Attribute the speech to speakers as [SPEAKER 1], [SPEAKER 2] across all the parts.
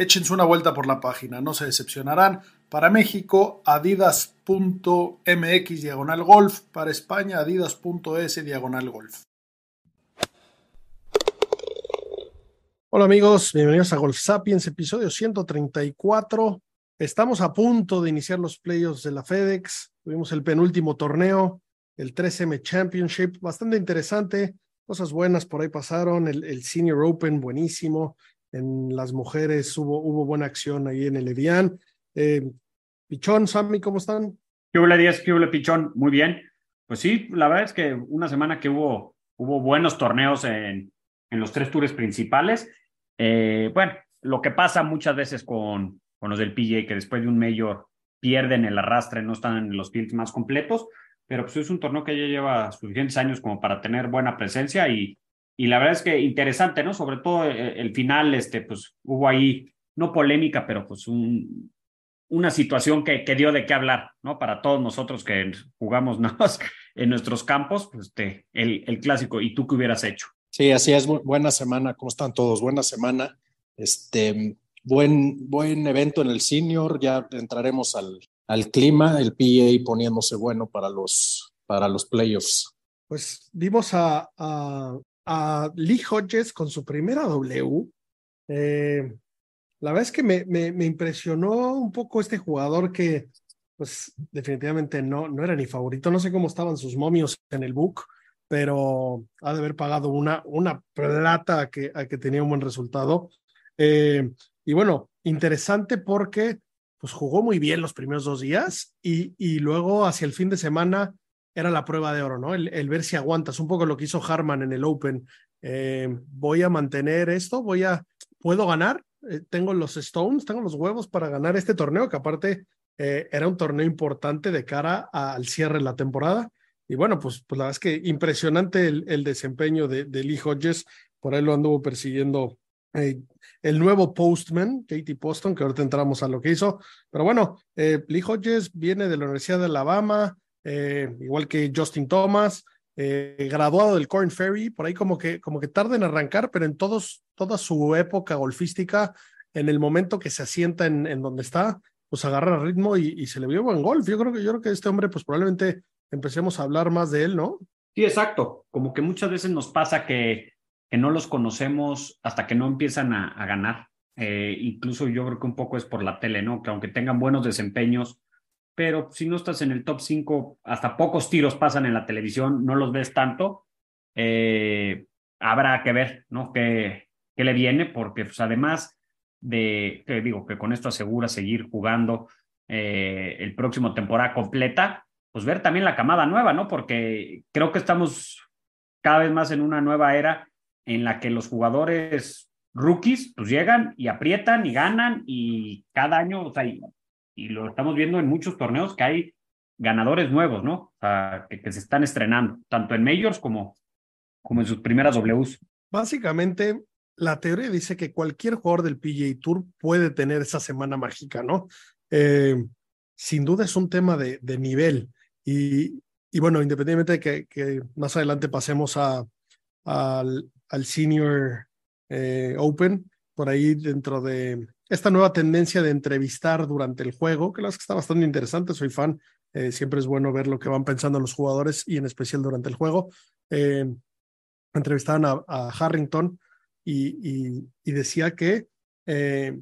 [SPEAKER 1] Échense una vuelta por la página, no se decepcionarán. Para México, adidas.mx diagonal golf. Para España, adidas.es diagonal golf. Hola amigos, bienvenidos a Golf Sapiens, episodio 134. Estamos a punto de iniciar los playoffs de la FedEx. Tuvimos el penúltimo torneo, el 3M Championship, bastante interesante. Cosas buenas por ahí pasaron. El, el Senior Open, buenísimo. En las mujeres hubo, hubo buena acción ahí en el Edian. Eh, Pichón, Sammy, ¿cómo están?
[SPEAKER 2] ¿Qué hubo, Díaz? ¿Qué hubo, Pichón? Muy bien. Pues sí, la verdad es que una semana que hubo, hubo buenos torneos en, en los tres tours principales. Eh, bueno, lo que pasa muchas veces con, con los del PGA, que después de un mayor pierden el arrastre, no están en los fields más completos, pero pues es un torneo que ya lleva suficientes años como para tener buena presencia y, y la verdad es que interesante, ¿no? Sobre todo el, el final, este, pues hubo ahí, no polémica, pero pues un, una situación que, que, dio de qué hablar, ¿no? Para todos nosotros que jugamos nada más en nuestros campos, pues este, el, el clásico, ¿y tú qué hubieras hecho?
[SPEAKER 3] Sí, así es. Buena semana. ¿Cómo están todos? Buena semana. Este, buen, buen evento en el senior. Ya entraremos al, al clima, el PA poniéndose bueno para los, para los playoffs.
[SPEAKER 1] Pues vimos a, a, a Lee Hodges con su primera W. Eh, la verdad es que me, me, impresionó un poco este jugador que, pues, definitivamente no, no era ni favorito. No sé cómo estaban sus momios en el book pero ha de haber pagado una, una plata a que, a que tenía un buen resultado. Eh, y bueno, interesante porque pues jugó muy bien los primeros dos días y, y luego hacia el fin de semana era la prueba de oro, ¿no? El, el ver si aguantas, un poco lo que hizo Harman en el Open. Eh, voy a mantener esto, voy a, puedo ganar, eh, tengo los stones, tengo los huevos para ganar este torneo, que aparte eh, era un torneo importante de cara al cierre de la temporada. Y bueno, pues, pues la verdad es que impresionante el, desempeño de, de, Lee Hodges. Por ahí lo anduvo persiguiendo eh, el nuevo postman, Katie Poston, que ahorita entramos a lo que hizo. Pero bueno, Lee Hodges viene de la Universidad de Alabama, eh, igual que Justin Thomas, eh, graduado del Corn Ferry, por ahí como que, como que tarda en arrancar, pero en todos, toda su época golfística, en el momento que se asienta en, donde está, pues agarra ritmo y, se le vio buen golf. Yo creo que yo creo que este hombre, pues probablemente empecemos a hablar más de él, ¿no?
[SPEAKER 2] Sí, exacto. Como que muchas veces nos pasa que, que no los conocemos hasta que no empiezan a, a ganar. Eh, incluso yo creo que un poco es por la tele, ¿no? Que aunque tengan buenos desempeños, pero si no estás en el top 5, hasta pocos tiros pasan en la televisión, no los ves tanto. Eh, habrá que ver, ¿no? ¿Qué, qué le viene? Porque pues, además de, te digo, que con esto asegura seguir jugando eh, el próximo temporada completa, pues ver también la camada nueva, ¿no? Porque creo que estamos cada vez más en una nueva era en la que los jugadores rookies pues llegan y aprietan y ganan y cada año, o sea, y, lo estamos viendo en muchos torneos que hay ganadores nuevos, ¿no? O sea, que, se están estrenando, tanto en majors como, como en sus primeras Ws.
[SPEAKER 1] Básicamente, la teoría dice que cualquier jugador del PGA Tour puede tener esa semana mágica, ¿no? Eh, sin duda es un tema de, de nivel. Y, y, bueno, independientemente de que, que, más adelante pasemos a al, al, Senior eh, Open, por ahí dentro de esta nueva tendencia de entrevistar durante el juego, que la verdad que está bastante interesante, soy fan, eh, siempre es bueno ver lo que van pensando los jugadores y en especial durante el juego. Eh, entrevistaron a, Harrington y, decía que eh,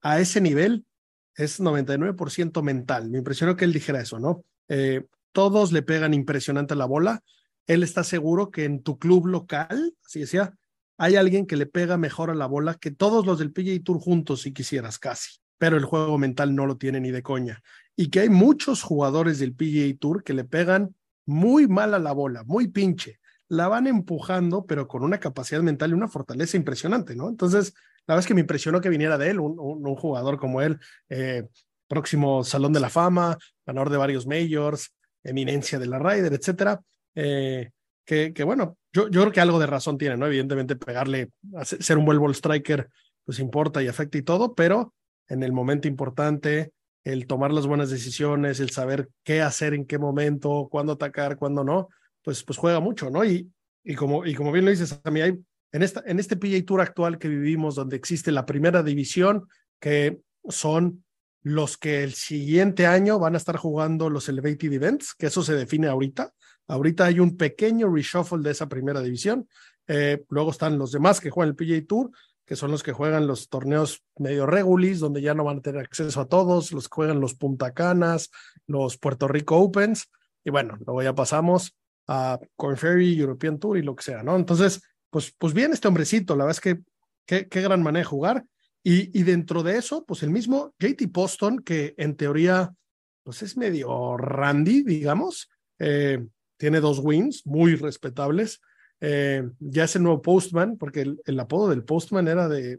[SPEAKER 1] a ese nivel es 99% mental. Me impresionó que él dijera eso, ¿no? Eh, todos le pegan impresionante la bola él está seguro que en tu club local, así decía, hay alguien que le pega mejor a la bola que todos los del PGA Tour juntos, si quisieras casi, pero el juego mental no lo tiene ni de coña. Y que hay muchos jugadores del PGA Tour que le pegan muy mal a la bola, muy pinche. La van empujando, pero con una capacidad mental y una fortaleza impresionante, ¿no? Entonces, la es que me impresionó que viniera de él, un, un, jugador como él, eh, próximo Salón de la Fama, ganador de varios majors, eminencia de la Ryder, etcétera. Eh, que, bueno, yo, yo creo que algo de razón tiene, ¿no? Evidentemente, pegarle, ser un buen ball striker, pues importa y afecta y todo, pero en el momento importante, el tomar las buenas decisiones, el saber qué hacer en qué momento, cuándo atacar, cuándo no, pues, pues juega mucho, ¿no? Y, como, bien lo dices, a hay en, en este PGA Tour actual que vivimos, donde existe la primera división, que son los que el siguiente año van a estar jugando los Elevated Events, que eso se define ahorita. Ahorita hay un pequeño reshuffle de esa primera división. Eh, luego están los demás que juegan el PGA Tour, que son los que juegan los torneos medio regulis, donde ya no van a tener acceso a todos, los que juegan los Punta Canas, los Puerto Rico Opens, y bueno, luego ya pasamos a Corn Ferry, European Tour y lo que sea, ¿no? Entonces, pues, pues bien este hombrecito, la verdad es que qué, gran manera de jugar. Y, y, dentro de eso, pues el mismo JT Poston, que en teoría, pues es medio randy, digamos, eh, tiene dos wins muy respetables, eh, ya es el nuevo Postman, porque el, el, apodo del Postman era de,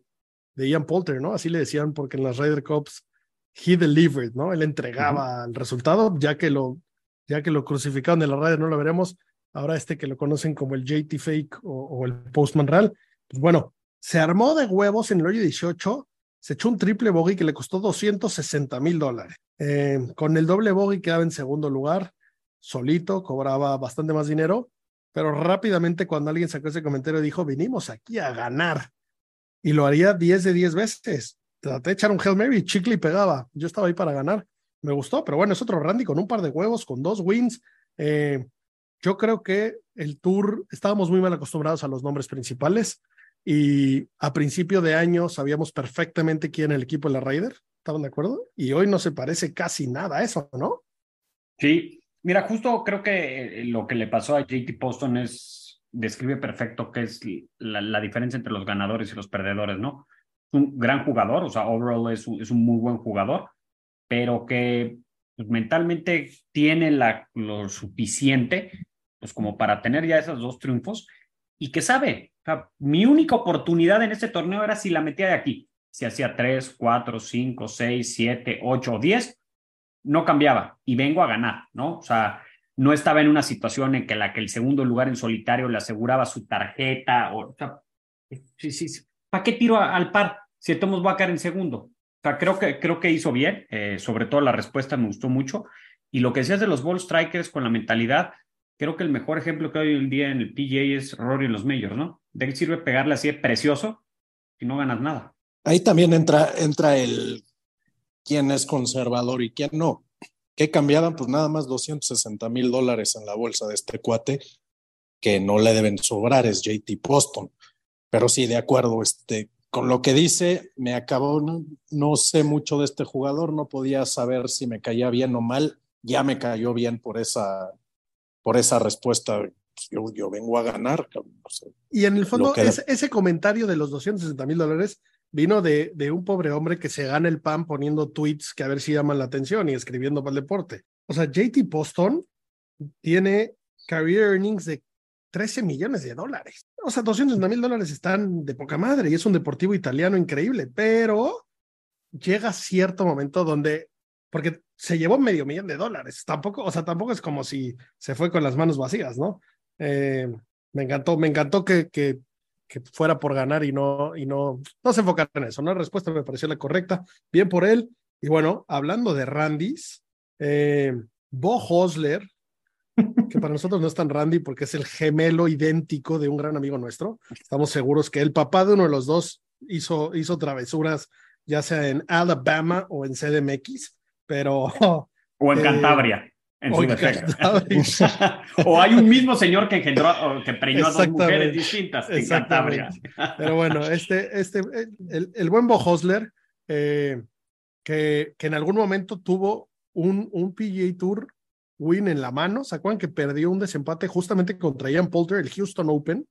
[SPEAKER 1] de Ian Poulter, ¿no? Así le decían porque en las Ryder Cups he delivered, ¿no? Él entregaba uh -huh. el resultado, ya que lo, ya que lo crucificaron en la Ryder, no lo veremos. Ahora este que lo conocen como el JT Fake o, o el Postman Real, pues bueno, se armó de huevos en el hoyo 18, se echó un triple bogey que le costó 260 mil dólares. Eh, con el doble bogey quedaba en segundo lugar, solito, cobraba bastante más dinero, pero rápidamente cuando alguien sacó ese comentario dijo, vinimos aquí a ganar. Y lo haría 10 de 10 veces. Traté de echar un Hail Mary, chicle y pegaba. Yo estaba ahí para ganar. Me gustó, pero bueno, es otro Randy con un par de huevos, con dos wins. Eh, yo creo que el tour, estábamos muy mal acostumbrados a los nombres principales y a principio de año sabíamos perfectamente quién era el equipo de la Raider. ¿Estaban de acuerdo? Y hoy no se parece casi nada a eso, ¿no?
[SPEAKER 2] Sí, Mira, justo creo que lo que le pasó a JT Poston es, describe perfecto qué es la, diferencia entre los ganadores y los perdedores, ¿no? Un gran jugador, o sea, overall es un, es un muy buen jugador, pero que pues, mentalmente tiene la, lo suficiente, pues como para tener ya esos dos triunfos y que sabe, mi única oportunidad en este torneo era si la metía de aquí, si hacía tres, cuatro, cinco, seis, siete, ocho o diez, no cambiaba y vengo a ganar, ¿no? O sea, no estaba en una situación en que la que el segundo lugar en solitario le aseguraba su tarjeta, o, o sea, sí, sí. ¿para qué tiro al par si estamos va a caer en segundo? O sea, creo que, creo que hizo bien, eh, sobre todo la respuesta me gustó mucho, y lo que decías de los ball strikers con la mentalidad, creo que el mejor ejemplo que hoy en día en el PGA es Rory en los majors, ¿no? ¿De qué sirve pegarle así de precioso si no ganas nada?
[SPEAKER 3] Ahí también entra, entra el quién es conservador y quién no. ¿Qué cambiaban? Pues nada más 260 mil dólares en la bolsa de este cuate, que no le deben sobrar, es JT Poston. Pero sí, de acuerdo, este, con lo que dice, me acabó, no, no sé mucho de este jugador, no podía saber si me caía bien o mal, ya me cayó bien por esa, por esa respuesta. Yo, yo vengo a ganar.
[SPEAKER 1] Y en el fondo, ese, ese comentario de los 260 mil dólares vino de, de, un pobre hombre que se gana el pan poniendo tweets que a ver si llaman la atención y escribiendo para el deporte. O sea, JT Poston tiene career earnings de 13 millones de dólares. O sea, 200 mil dólares están de poca madre y es un deportivo italiano increíble, pero llega cierto momento donde, porque se llevó medio millón de dólares, tampoco, o sea, tampoco es como si se fue con las manos vacías, ¿no? Eh, me encantó, me encantó que, que que fuera por ganar y no, y no, no se enfocar en eso. La respuesta me pareció la correcta. Bien por él. Y bueno, hablando de Randys, eh, Bo Hosler, que para nosotros no es tan Randy porque es el gemelo idéntico de un gran amigo nuestro. Estamos seguros que el papá de uno de los dos hizo, hizo travesuras, ya sea en Alabama o en CDMX, pero...
[SPEAKER 2] O en eh, Cantabria. En su o hay un mismo señor que engendró, que preñó a dos mujeres distintas en Cantabria.
[SPEAKER 1] Pero bueno, este, este, el, el buen Bo Hosler, eh, que, que en algún momento tuvo un, un PGA Tour win en la mano. ¿Se acuerdan que perdió un desempate justamente contra Ian Poulter, el Houston Open?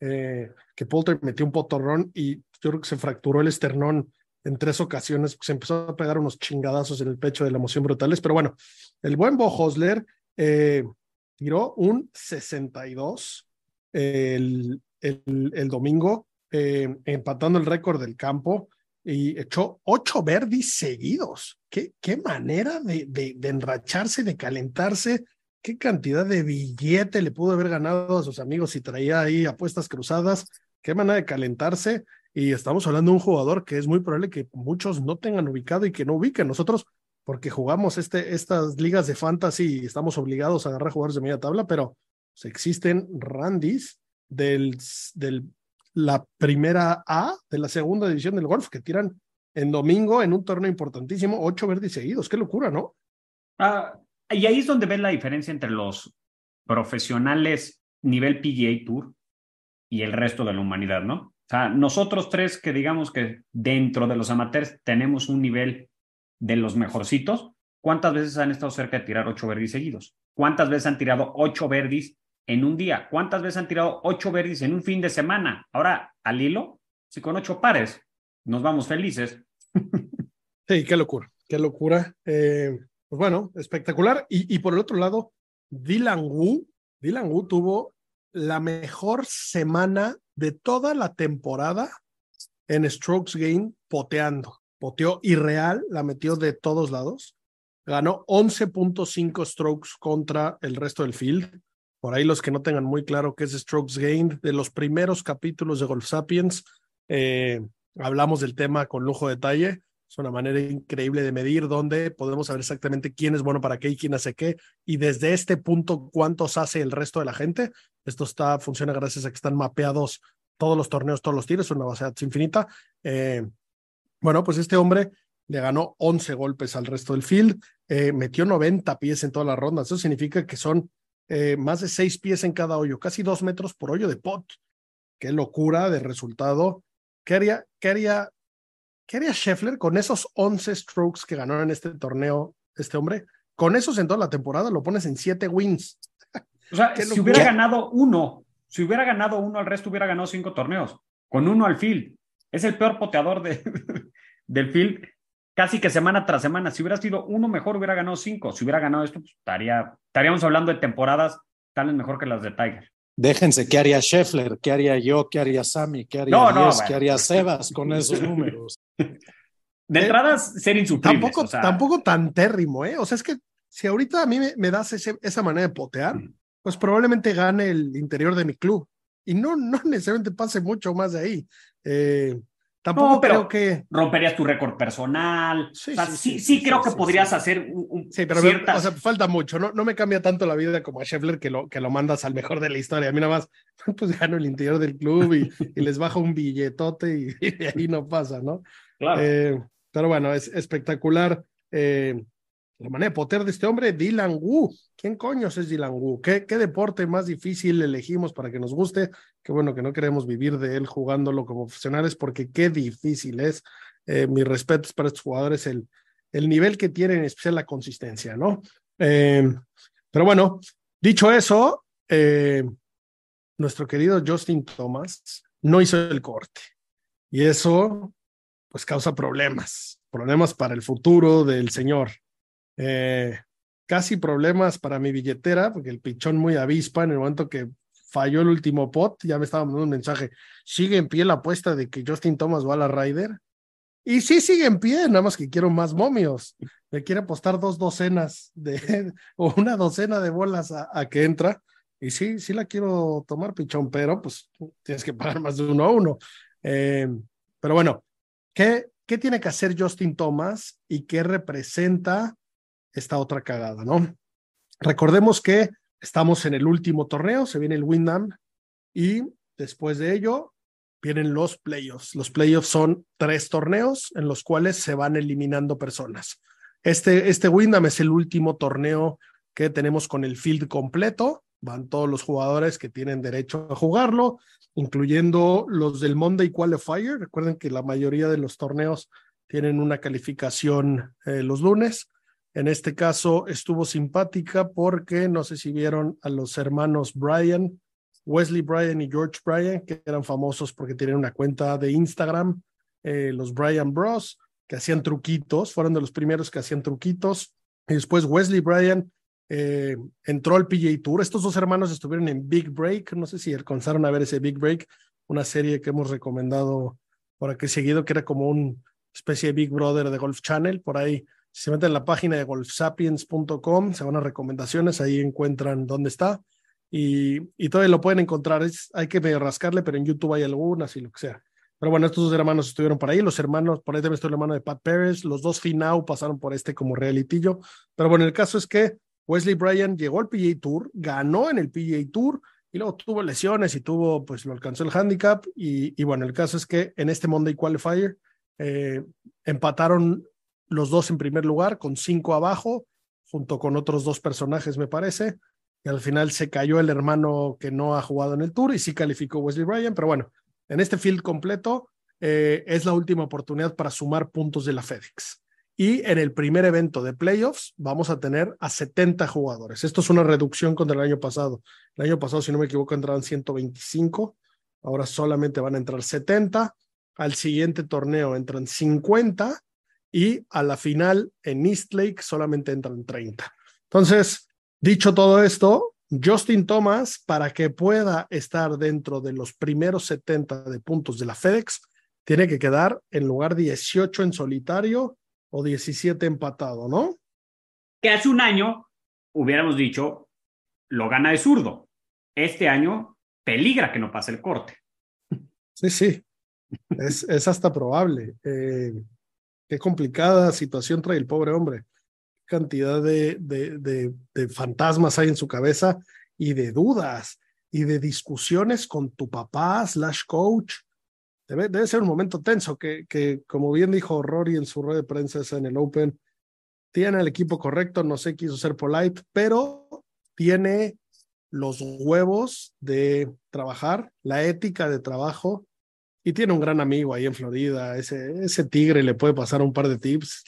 [SPEAKER 1] Eh, que Poulter metió un potorrón y yo creo que se fracturó el esternón en tres ocasiones, se empezó a pegar unos chingadazos en el pecho de la emoción brutales, pero bueno, el buen Bo Hosler eh, tiró un 62 el, el, el domingo, eh, empatando el récord del campo y echó ocho verdis seguidos. Qué, qué manera de, de, de, enracharse, de calentarse, qué cantidad de billete le pudo haber ganado a sus amigos si traía ahí apuestas cruzadas, qué manera de calentarse. Y estamos hablando de un jugador que es muy probable que muchos no tengan ubicado y que no ubiquen. Nosotros, porque jugamos este, estas ligas de fantasy y estamos obligados a agarrar jugadores de media tabla, pero pues, existen randis del, del, la primera A de la segunda división del golf que tiran en domingo en un torneo importantísimo, ocho verdes seguidos. Qué locura, ¿no?
[SPEAKER 2] Ah, y ahí es donde ven la diferencia entre los profesionales nivel PGA Tour y el resto de la humanidad, ¿no? O sea, nosotros tres que digamos que dentro de los amateurs tenemos un nivel de los mejorcitos, ¿cuántas veces han estado cerca de tirar ocho verdis seguidos? ¿Cuántas veces han tirado ocho verdis en un día? ¿Cuántas veces han tirado ocho verdis en un fin de semana? Ahora, al hilo, si con ocho pares nos vamos felices.
[SPEAKER 1] Sí, qué locura, qué locura. Eh, pues bueno, espectacular. Y, y por el otro lado, Dylan Wu, Dylan Wu tuvo la mejor semana de toda la temporada en Strokes Game poteando. Poteó irreal, la metió de todos lados. Ganó 11.5 strokes contra el resto del field. Por ahí los que no tengan muy claro qué es Strokes Gained, de los primeros capítulos de Golf Sapiens, eh, hablamos del tema con lujo de detalle. Es una manera increíble de medir donde podemos saber exactamente quién es bueno para qué y quién hace qué. Y desde este punto, cuántos hace el resto de la gente. Esto está, funciona gracias a que están mapeados todos los torneos, todos los tiros, una base infinita. Eh, bueno, pues este hombre le ganó 11 golpes al resto del field, eh, metió 90 pies en todas las rondas. Eso significa que son eh, más de 6 pies en cada hoyo, casi 2 metros por hoyo de pot. Qué locura de resultado. ¿Qué haría, qué haría, qué haría Scheffler con esos 11 strokes que ganó en este torneo este hombre? Con esos en toda la temporada lo pones en 7 wins.
[SPEAKER 2] O sea, si hubiera ganado uno, si hubiera ganado uno al resto, hubiera ganado cinco torneos. Con uno al field. Es el peor poteador de, del field casi que semana tras semana. Si hubiera sido uno mejor, hubiera ganado cinco. Si hubiera ganado esto, pues, estaría, estaríamos hablando de temporadas tal vez mejor que las de Tiger.
[SPEAKER 3] Déjense, ¿qué haría Scheffler? ¿Qué haría yo? ¿Qué haría Sammy? ¿Qué haría
[SPEAKER 2] No, no,
[SPEAKER 3] Diez?
[SPEAKER 2] bueno.
[SPEAKER 3] ¿Qué haría Sebas con esos números?
[SPEAKER 2] De
[SPEAKER 1] Eh,
[SPEAKER 2] entrada, ser insufribles.
[SPEAKER 1] Tampoco,
[SPEAKER 2] o sea,
[SPEAKER 1] tampoco tan térrimo, ¿eh? O sea, es que si ahorita a mí me, me das ese- esa manera de potear, pues probablemente gane el interior de mi club. Y no, no necesariamente pase mucho más de ahí. Eh, tampoco
[SPEAKER 2] No, pero-
[SPEAKER 1] creo que.
[SPEAKER 2] romperías tu récord personal.
[SPEAKER 1] Sí,
[SPEAKER 2] o sea,
[SPEAKER 1] sí,
[SPEAKER 2] sí,
[SPEAKER 1] sí,
[SPEAKER 2] sí,
[SPEAKER 1] sí,
[SPEAKER 2] creo que podrías hacer un, un-
[SPEAKER 1] Sí, pero
[SPEAKER 2] ciertas...
[SPEAKER 1] o sea, falta mucho. No, no me cambia tanto la vida como a Scheffler que lo, que lo mandas al mejor de la historia. A mí nada más, pues gano el interior del club y, y les bajo un billetote y, y ahí no pasa, ¿no?
[SPEAKER 2] claro.
[SPEAKER 1] Eh, pero bueno, es espectacular eh, la manera de poter de este hombre, Dylan Wu. ¿Quién coños es Dylan Wu? ¿Qué, ¿Qué deporte más difícil elegimos para que nos guste? Qué bueno que no queremos vivir de él jugándolo como profesionales, porque qué difícil es. Eh, mis respetos para estos jugadores, el, el nivel que tienen, en especial la consistencia, ¿no? Eh, pero bueno, dicho eso, eh, nuestro querido Justin Thomas no hizo el corte. Y eso, pues, causa problemas, problemas para el futuro del señor. Eh, casi problemas para mi billetera, porque el pichón muy avispa en el momento que falló el último pot, ya me estaba mandando un mensaje, sigue en pie la apuesta de que Justin Thomas va a la Ryder. Y sí sigue en pie, nada más que quiero más momios. Me quiere apostar dos docenas de, o una docena de bolas a, que entra. Y sí, sí la quiero tomar, pichón, pero pues tienes que pagar más de uno a uno. Eh, pero bueno, ¿qué, ¿qué tiene que hacer Justin Thomas y qué representa esta otra cagada, no? Recordemos que estamos en el último torneo, se viene el Windham y después de ello vienen los playoffs. Los playoffs son tres torneos en los cuales se van eliminando personas. Este, este Windham es el último torneo que tenemos con el field completo. Van todos los jugadores que tienen derecho a jugarlo, incluyendo los del Monday Qualifier. Recuerden que la mayoría de los torneos tienen una calificación eh, los lunes. En este caso estuvo simpática porque no sé si vieron a los hermanos Bryan, Wesley Bryan y George Bryan, que eran famosos porque tienen una cuenta de Instagram, eh, los Bryan Bros, que hacían truquitos, fueron de los primeros que hacían truquitos. Y después Wesley Bryan eh, entró al PGA Tour. Estos dos hermanos estuvieron en Big Break, no sé si alcanzaron a ver ese Big Break, una serie que hemos recomendado por aquí seguido, que era como una especie de Big Brother de Golf Channel. Por ahí, se meten en la página de golfsapiens.com, se van a recomendaciones, ahí encuentran dónde está. Y, y todavía lo pueden encontrar. Hay que rascarle, pero en YouTube hay algunas y lo que sea. Pero bueno, estos dos hermanos estuvieron por ahí, los hermanos, por ahí también estuvo el hermano de Pat Pérez, los dos Finau pasaron por este como realitillo. Pero bueno, el caso es que Wesley Bryan llegó al PGA Tour, ganó en el PGA Tour y luego tuvo lesiones y tuvo, pues lo alcanzó el handicap. Y, y bueno, el caso es que en este Monday Qualifier eh, empataron los dos en primer lugar con cinco abajo, junto con otros dos personajes, me parece. Y al final se cayó el hermano que no ha jugado en el Tour y sí calificó Wesley Bryan, pero bueno, en este field completo eh, es la última oportunidad para sumar puntos de la FedEx. Y en el primer evento de playoffs vamos a tener a 70 jugadores. Esto es una reducción contra el año pasado. El año pasado, si no me equivoco, entraban 125. Ahora solamente van a entrar 70. Al siguiente torneo entran 50 y a la final en East Lake solamente entran 30. Entonces, dicho todo esto, Justin Thomas, para que pueda estar dentro de los primeros 70 de puntos de la FedEx, tiene que quedar en lugar 18 en solitario o 17 empatado, ¿no?
[SPEAKER 2] Que hace un año hubiéramos dicho, lo gana de zurdo. Este año peligra que no pase el corte.
[SPEAKER 1] Sí, sí, es, es hasta probable. Eh, qué complicada situación trae el pobre hombre. Qué cantidad de, fantasmas hay en su cabeza y de dudas y de discusiones con tu papá slash coach. Debe, debe ser un momento tenso que, que, como bien dijo Rory en su rueda de prensa en el Open, tiene el equipo correcto, no sé, quiso ser polite, pero tiene los huevos de trabajar, la ética de trabajo y tiene un gran amigo ahí en Florida. Ese, ese tigre le puede pasar un par de tips.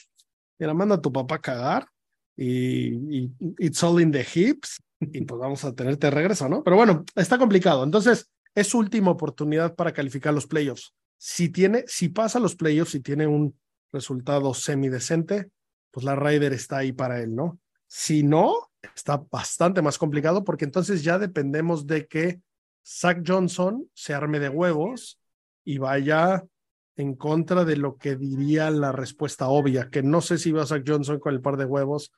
[SPEAKER 1] Mira, manda a tu papá a cagar y, y it's all in the hips y pues vamos a tenerte de regreso, ¿no? Pero bueno, está complicado. Entonces, es su última oportunidad para calificar los playoffs. Si tiene, si pasa los playoffs y tiene un resultado semidecente, pues la Ryder está ahí para él, ¿no? Si no, está bastante más complicado porque entonces ya dependemos de que Zach Johnson se arme de huevos y vaya en contra de lo que diría la respuesta obvia, que no sé si va a Zach Johnson con el par de huevos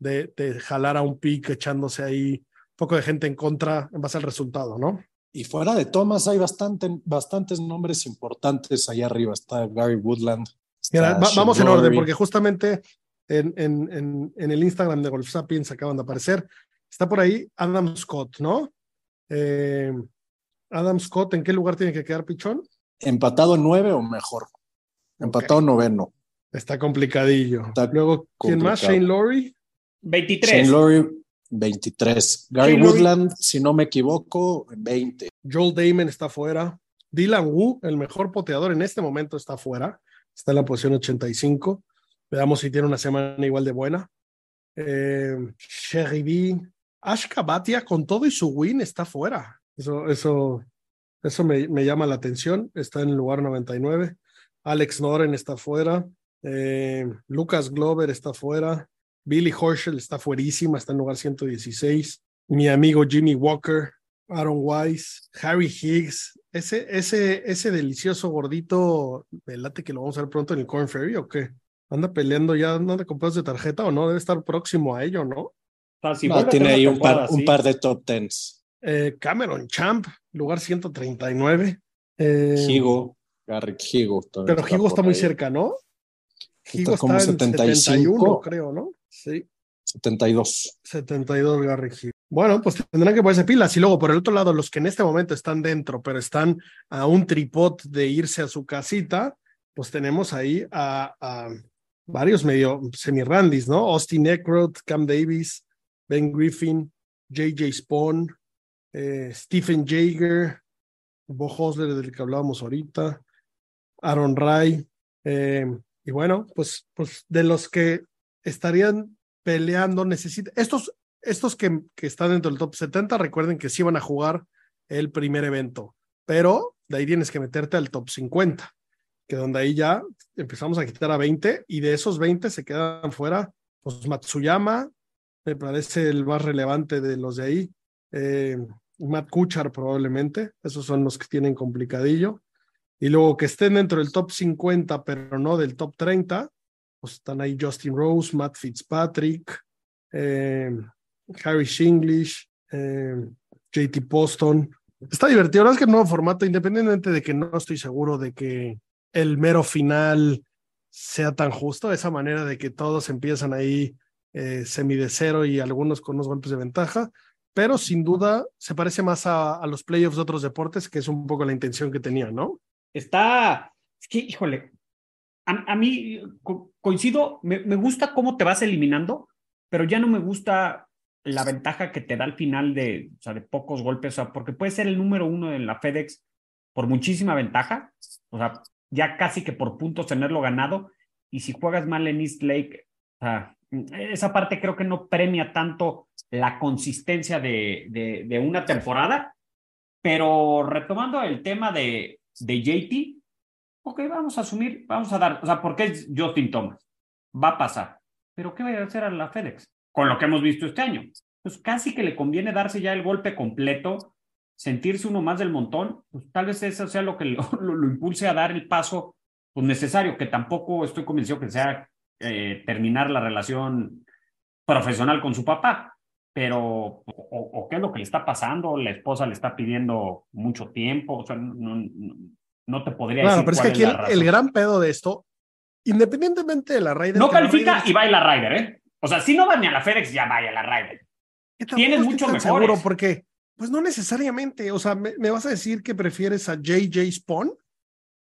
[SPEAKER 1] de, de jalar a un pick echándose ahí un poco de gente en contra en base al resultado, ¿no?
[SPEAKER 3] Y fuera de Thomas hay bastante, bastantes nombres importantes allá arriba. Está Gary Woodland. Está
[SPEAKER 1] Mira, va, vamos en orden, porque justamente en, en, en, en, el Instagram de Golf Sapiens acaban de aparecer. Está por ahí Adam Scott, ¿no? Eh, Adam Scott, ¿en qué lugar tiene que quedar Pichón?
[SPEAKER 3] Empatado nueve o mejor. Empatado okay. noveno.
[SPEAKER 1] Está complicadillo. Está Luego, ¿quién complicado. más? Shane Lowry.
[SPEAKER 2] 23.
[SPEAKER 3] Shane Lowry, 23. Gary Shane Woodland, Lowry. si no me equivoco, 20.
[SPEAKER 1] Joel Damon está fuera. Dylan Wu, el mejor poteador en este momento, está fuera. Está en la posición 85. Veamos si tiene una semana igual de buena. Eh, Sherry B. Ashka Batia, con todo y su win, está fuera. Eso, eso, eso me, me, llama la atención. Está en el lugar 99. Alex Noren está fuera. Eh, Lucas Glover está fuera. Billy Horschel está fuerísima, está en lugar 116. Mi amigo Jimmy Walker, Aaron Wise, Harry Higgs. Ese, ese, ese delicioso gordito, me late que lo vamos a ver pronto en el Corn Ferry o qué? Anda peleando ya, anda de compras de tarjeta o no? Debe estar próximo a ello, ¿no?
[SPEAKER 3] Si no, tiene ahí un par, un par de top tens.
[SPEAKER 1] Eh, Cameron Champ, lugar 139. Eh,
[SPEAKER 3] Higo, Garrick Higo.
[SPEAKER 1] Pero está Higo está muy ahí. cerca, ¿no?
[SPEAKER 3] Higo está, como está 75, 71,
[SPEAKER 1] creo, ¿no? Sí.
[SPEAKER 3] 72.
[SPEAKER 1] 72 Garrick Higo. Bueno, pues tendrán que ponerse pilas. Y luego, por el otro lado, los que en este momento están dentro, pero están a un tripod de irse a su casita, pues tenemos ahí a, a varios medio semi-randis, ¿no? Austin Eckroth, Cam Davis, Ben Griffin, JJ Spawn, eh, Stephen Jaeger, Bo Hosler, del que hablábamos ahorita, Aaron Ray, eh, y bueno, pues, pues de los que estarían peleando, necesita, estos, estos que, que están dentro del top 70, recuerden que sí van a jugar el primer evento, pero de ahí tienes que meterte al top 50, que donde ahí ya empezamos a quitar a 20 y de esos 20 se quedan fuera, pues Matsuyama, me parece el más relevante de los de ahí, eh, Matt Kuchar probablemente, esos son los que tienen complicadillo. Y luego que estén dentro del top 50, pero no del top 30, pues están ahí Justin Rose, Matt Fitzpatrick, eh, Harry Shinglish, eh, JT Poston. Está divertido, la verdad es que el nuevo formato, independientemente de que no estoy seguro de que el mero final sea tan justo, esa manera de que todos empiezan ahí eh, semi de cero y algunos con unos golpes de ventaja, pero sin duda se parece más a, a, los playoffs de otros deportes, que es un poco la intención que tenía, ¿no?
[SPEAKER 2] Está, es que, híjole, a, a mí co coincido, me, me, gusta cómo te vas eliminando, pero ya no me gusta la ventaja que te da al final de, o sea, de pocos golpes, o sea, porque puede ser el número uno en la FedEx por muchísima ventaja, o sea, ya casi que por puntos tenerlo ganado, y si juegas mal en East Lake, o sea, esa parte creo que no premia tanto la consistencia de, de, de una temporada, pero retomando el tema de, de JT, ok, vamos a asumir, vamos a dar, o sea, porque es Justin Thomas, va a pasar, pero ¿qué va a hacer a la FedEx? Con lo que hemos visto este año. Pues casi que le conviene darse ya el golpe completo, sentirse uno más del montón, pues tal vez eso sea lo que lo, lo, lo impulse a dar el paso pues, necesario, que tampoco estoy convencido que sea eh, terminar la relación profesional con su papá, pero o, o, qué es lo que le está pasando, la esposa le está pidiendo mucho tiempo, o sea, no, no, no te podría
[SPEAKER 1] claro,
[SPEAKER 2] decir.
[SPEAKER 1] pero es que aquí el, el, gran pedo de esto, independientemente de la Ryder.
[SPEAKER 2] No califica y va a la Ryder, ¿eh? O sea, si no va ni a la FedEx, ya vaya a la Ryder. Tienes mucho mejor.
[SPEAKER 1] seguro porque, pues no necesariamente, o sea, me, me, vas a decir que prefieres a JJ Spawn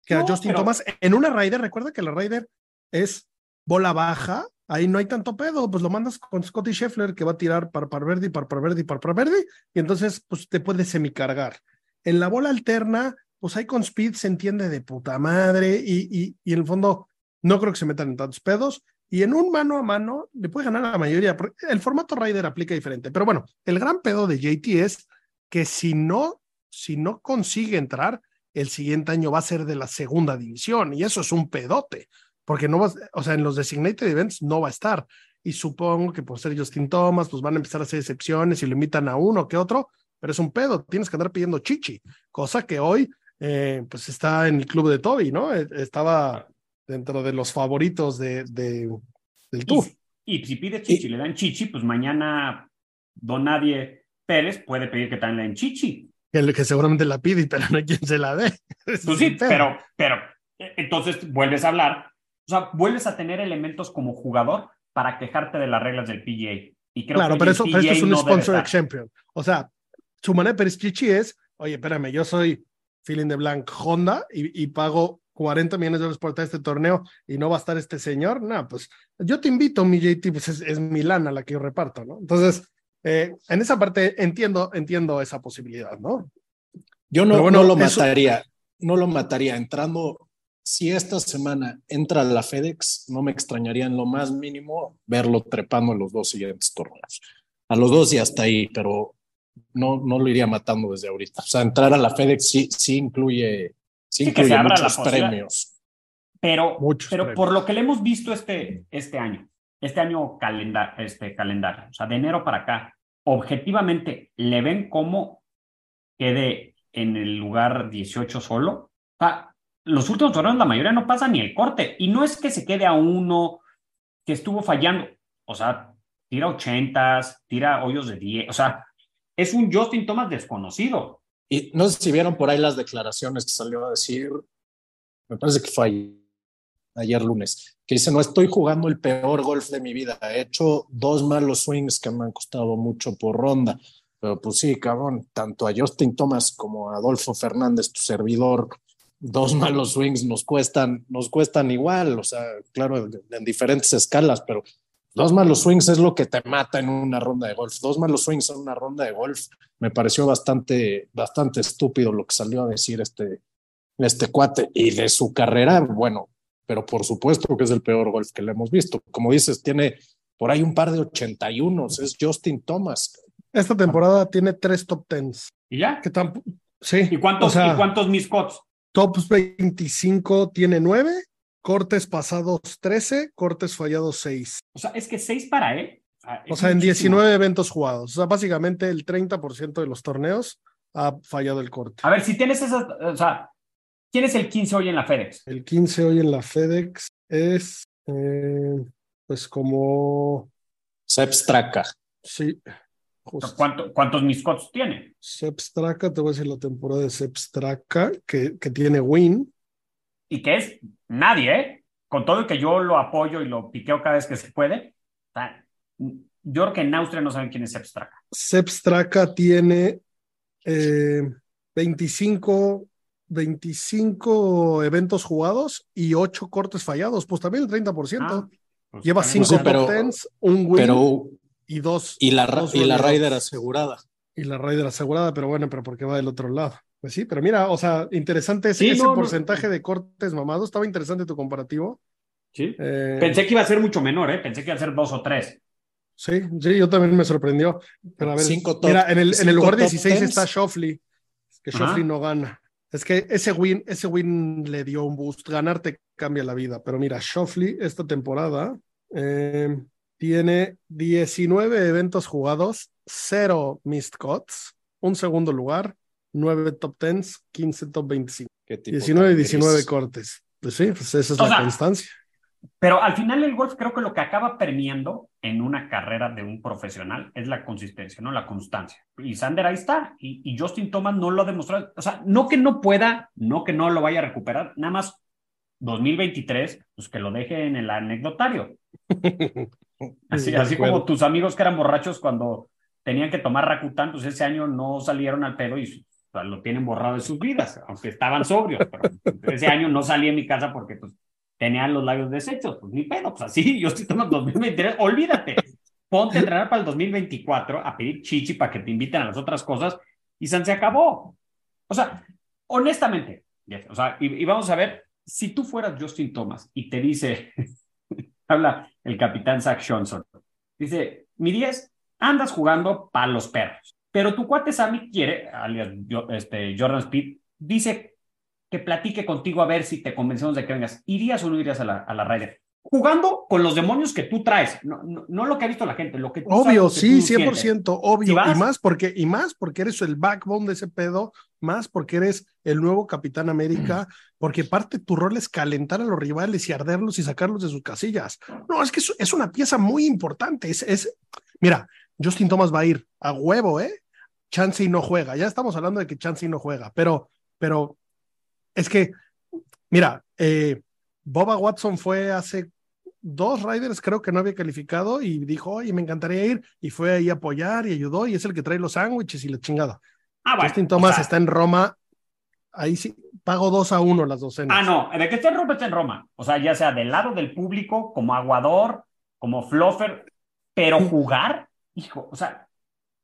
[SPEAKER 1] que no, a Justin pero... Thomas en una Ryder. Recuerda que la Ryder es bola baja, ahí no hay tanto pedo, pues lo mandas con Scotty Scheffler que va a tirar par par verde, par par verde, par par verde, y entonces pues te puede semicargar. En la bola alterna, pues ahí con speed se entiende de puta madre y, y, y en el fondo no creo que se metan en tantos pedos. Y en un mano a mano le puede ganar a la mayoría. El formato Rider aplica diferente. Pero bueno, el gran pedo de JT es que si no, si no consigue entrar, el siguiente año va a ser de la segunda división. Y eso es un pedote porque no va, o sea, en los designated events no va a estar. Y supongo que por ser Justin Thomas, pues van a empezar a hacer excepciones y lo invitan a uno que otro, pero es un pedo, tienes que andar pidiendo chichi, cosa que hoy, eh, pues está en el club de Toby, ¿no? Estaba dentro de los favoritos de, de del tour.
[SPEAKER 2] Y, y, si pide chichi, y, le dan chichi, pues mañana Don Nadie Pérez puede pedir que también le den chichi.
[SPEAKER 1] Que, que seguramente la pide, pero no hay quien se la dé.
[SPEAKER 2] Pues sí, pero, pero entonces vuelves a hablar o sea, vuelves a tener elementos como jugador para quejarte de las reglas del PGA. Y creo
[SPEAKER 1] claro,
[SPEAKER 2] que
[SPEAKER 1] pero, eso,
[SPEAKER 2] PGA
[SPEAKER 1] pero esto es un
[SPEAKER 2] no
[SPEAKER 1] sponsor champion. O sea, su manera de Chichi es, oye, espérame, yo soy feeling de blank Honda y, y, pago 40 millones de dólares por este torneo y no va a estar este señor. No, pues yo te invito, mi JT, pues es, es mi lana la que yo reparto, ¿no? Entonces, eh, en esa parte entiendo, entiendo esa posibilidad, ¿no?
[SPEAKER 3] Yo no, bueno, no lo eso... mataría, no lo mataría entrando si esta semana entra la FedEx, no me extrañaría en lo más mínimo verlo trepando en los dos siguientes torneos. A los dos y hasta ahí, pero no, no lo iría matando desde ahorita. O sea, entrar a la FedEx sí, sí incluye, sí
[SPEAKER 2] sí
[SPEAKER 3] incluye muchos premios.
[SPEAKER 2] Pero, muchos pero premios. por lo que le hemos visto este, este año, este año calenda, este calendario, o sea, de enero para acá, objetivamente, ¿le ven cómo quede en el lugar 18 solo? O sea, los últimos torneos la mayoría no pasa ni el corte. Y no es que se quede a uno que estuvo fallando. O sea, tira ochentas, tira hoyos de 10. O sea, es un Justin Thomas desconocido.
[SPEAKER 3] Y no sé si vieron por ahí las declaraciones que salió a decir, me parece que fue ayer lunes, que dice, no estoy jugando el peor golf de mi vida. He hecho dos malos swings que me han costado mucho por ronda. Pero pues sí, cabrón, tanto a Justin Thomas como a Adolfo Fernández, tu servidor, dos malos swings nos cuestan, nos cuestan igual, o sea, claro, en diferentes escalas, pero dos malos swings es lo que te mata en una ronda de golf. Dos malos swings en una ronda de golf me pareció bastante, bastante estúpido lo que salió a decir este, este cuate y de su carrera, bueno, pero por supuesto que es el peor golf que le hemos visto. Como dices, tiene por ahí un par de 81, es Justin Thomas.
[SPEAKER 1] Esta temporada tiene tres top tens.
[SPEAKER 2] ¿Y ya?
[SPEAKER 1] Que tampoco. Sí.
[SPEAKER 2] ¿Y cuántos,
[SPEAKER 1] o sea,
[SPEAKER 2] ¿y cuántos miscots?
[SPEAKER 1] Tops 25 tiene 9, cortes pasados 13, cortes fallados 6.
[SPEAKER 2] O sea, es que seis para él.
[SPEAKER 1] O sea, en 19 eventos jugados. O sea, básicamente el 30% de los torneos ha fallado el corte.
[SPEAKER 2] A ver, si tienes esas, o sea, ¿quién es el 15 hoy en la FedEx?
[SPEAKER 1] El 15 hoy en la FedEx es, eh, pues como...
[SPEAKER 3] Sepp Straka.
[SPEAKER 2] ¿Cuánto, ¿Cuántos miscots tiene?
[SPEAKER 1] Sepp Straka, te voy a decir la temporada de Sepp Straka, que, que tiene win.
[SPEAKER 2] Y que es nadie, ¿eh? Con todo el que yo lo apoyo y lo piqueo cada vez que se puede. Yo creo que en Austria no saben quién es Sepp Straka.
[SPEAKER 1] Sepp Straka tiene eh, 25, 25 eventos jugados y 8 cortes fallados. Pues también el 30%.
[SPEAKER 2] Ah, pues
[SPEAKER 1] Lleva
[SPEAKER 2] también
[SPEAKER 1] 5
[SPEAKER 3] Sí, pero-
[SPEAKER 1] top tens, un win
[SPEAKER 3] Pero,
[SPEAKER 1] y dos.
[SPEAKER 3] y la,
[SPEAKER 1] dos
[SPEAKER 3] y la. Raider asegurada.
[SPEAKER 1] Y la Raider asegurada, pero bueno, pero porque va del otro lado. Pues sí, pero mira, o sea, interesante ese,
[SPEAKER 2] Sí,
[SPEAKER 1] ese
[SPEAKER 2] no, no.
[SPEAKER 1] porcentaje de cortes mamados. Estaba interesante tu comparativo.
[SPEAKER 2] Sí.
[SPEAKER 1] Eh,
[SPEAKER 2] Pensé que iba a ser mucho menor, ¿eh? Pensé que iba a ser dos o tres.
[SPEAKER 1] Sí, sí, yo también me sorprendió. Pero a ver,
[SPEAKER 3] Cinco top-
[SPEAKER 1] mira, en el, en el
[SPEAKER 3] cinco
[SPEAKER 1] lugar
[SPEAKER 3] top
[SPEAKER 1] 16
[SPEAKER 3] tens.
[SPEAKER 1] está Shoffley, que. Shoffley no gana. Es que ese win, ese win le dio un boost. Ganar te cambia la vida. Pero mira, Shoffley esta temporada eh, tiene 19 eventos jugados, 0 missed cuts, un segundo lugar, 9 top 10, 15 top 25,
[SPEAKER 3] Qué tipo
[SPEAKER 1] 19 y
[SPEAKER 3] tan
[SPEAKER 1] 19
[SPEAKER 3] gris.
[SPEAKER 1] cortes. Pues sí, pues esa es
[SPEAKER 2] O
[SPEAKER 1] la
[SPEAKER 2] sea,
[SPEAKER 1] constancia.
[SPEAKER 2] Pero al final el golf creo que lo que acaba premiando en una carrera de un profesional es la consistencia, ¿no? La constancia. Y Sander ahí está. Y, y Justin Thomas no lo ha demostrado. O sea, no que no pueda, no que no lo vaya a recuperar, nada más 2023, pues que lo deje en el anecdotario. Así,
[SPEAKER 1] De
[SPEAKER 2] así como tus amigos que eran borrachos cuando tenían que tomar Rakután, pues ese año no salieron al pedo y o sea, lo tienen borrado de sus vidas, aunque estaban sobrios. Pero ese año no salí en mi casa porque pues, tenían los labios deshechos. Pues ni pedo, pues así, yo estoy tomando 2023, olvídate. Ponte a entrenar para el 2024, a pedir chichi para que te inviten a las otras cosas y San se acabó. O sea, honestamente, o sea, y, y vamos a ver, si tú fueras Justin Thomas y te dice, habla el capitán Zach Johnson, dice, mi 10, andas jugando para los perros, pero tu cuate Sammy quiere, alias este, Jordan Speed, dice que platique contigo a ver si te convencemos de que vengas. ¿Irías o no irías a la, a la? Jugando con los demonios que tú traes, no, no, no lo que ha visto la gente, lo que tú sabes,
[SPEAKER 1] Obvio,
[SPEAKER 2] lo que
[SPEAKER 1] sí,
[SPEAKER 2] tú sientes.
[SPEAKER 1] 100%, obvio. Y más porque, y más porque eres el backbone de ese pedo, más porque eres el nuevo Capitán América, porque parte tu rol es calentar a los rivales y arderlos y sacarlos de sus casillas. No, es que es, es una pieza muy importante. Es, es, mira, Justin Thomas va a ir a huevo, ¿eh? Chansey no juega. Ya estamos hablando de que Chansey no juega, pero, pero es que, mira, eh, Boba Watson fue hace dos riders, creo que no había calificado y dijo, oye, me encantaría ir, y fue ahí a apoyar y ayudó, y es el que trae los sándwiches y la chingada.
[SPEAKER 2] Ah, bueno,
[SPEAKER 1] Justin Thomas
[SPEAKER 2] o sea,
[SPEAKER 1] está en Roma, ahí sí, pago dos a uno las docenas.
[SPEAKER 2] Ah, no, de que esté en Roma, está en Roma. O sea, ya sea del lado del público, como aguador, como fluffer, pero jugar, hijo, o sea,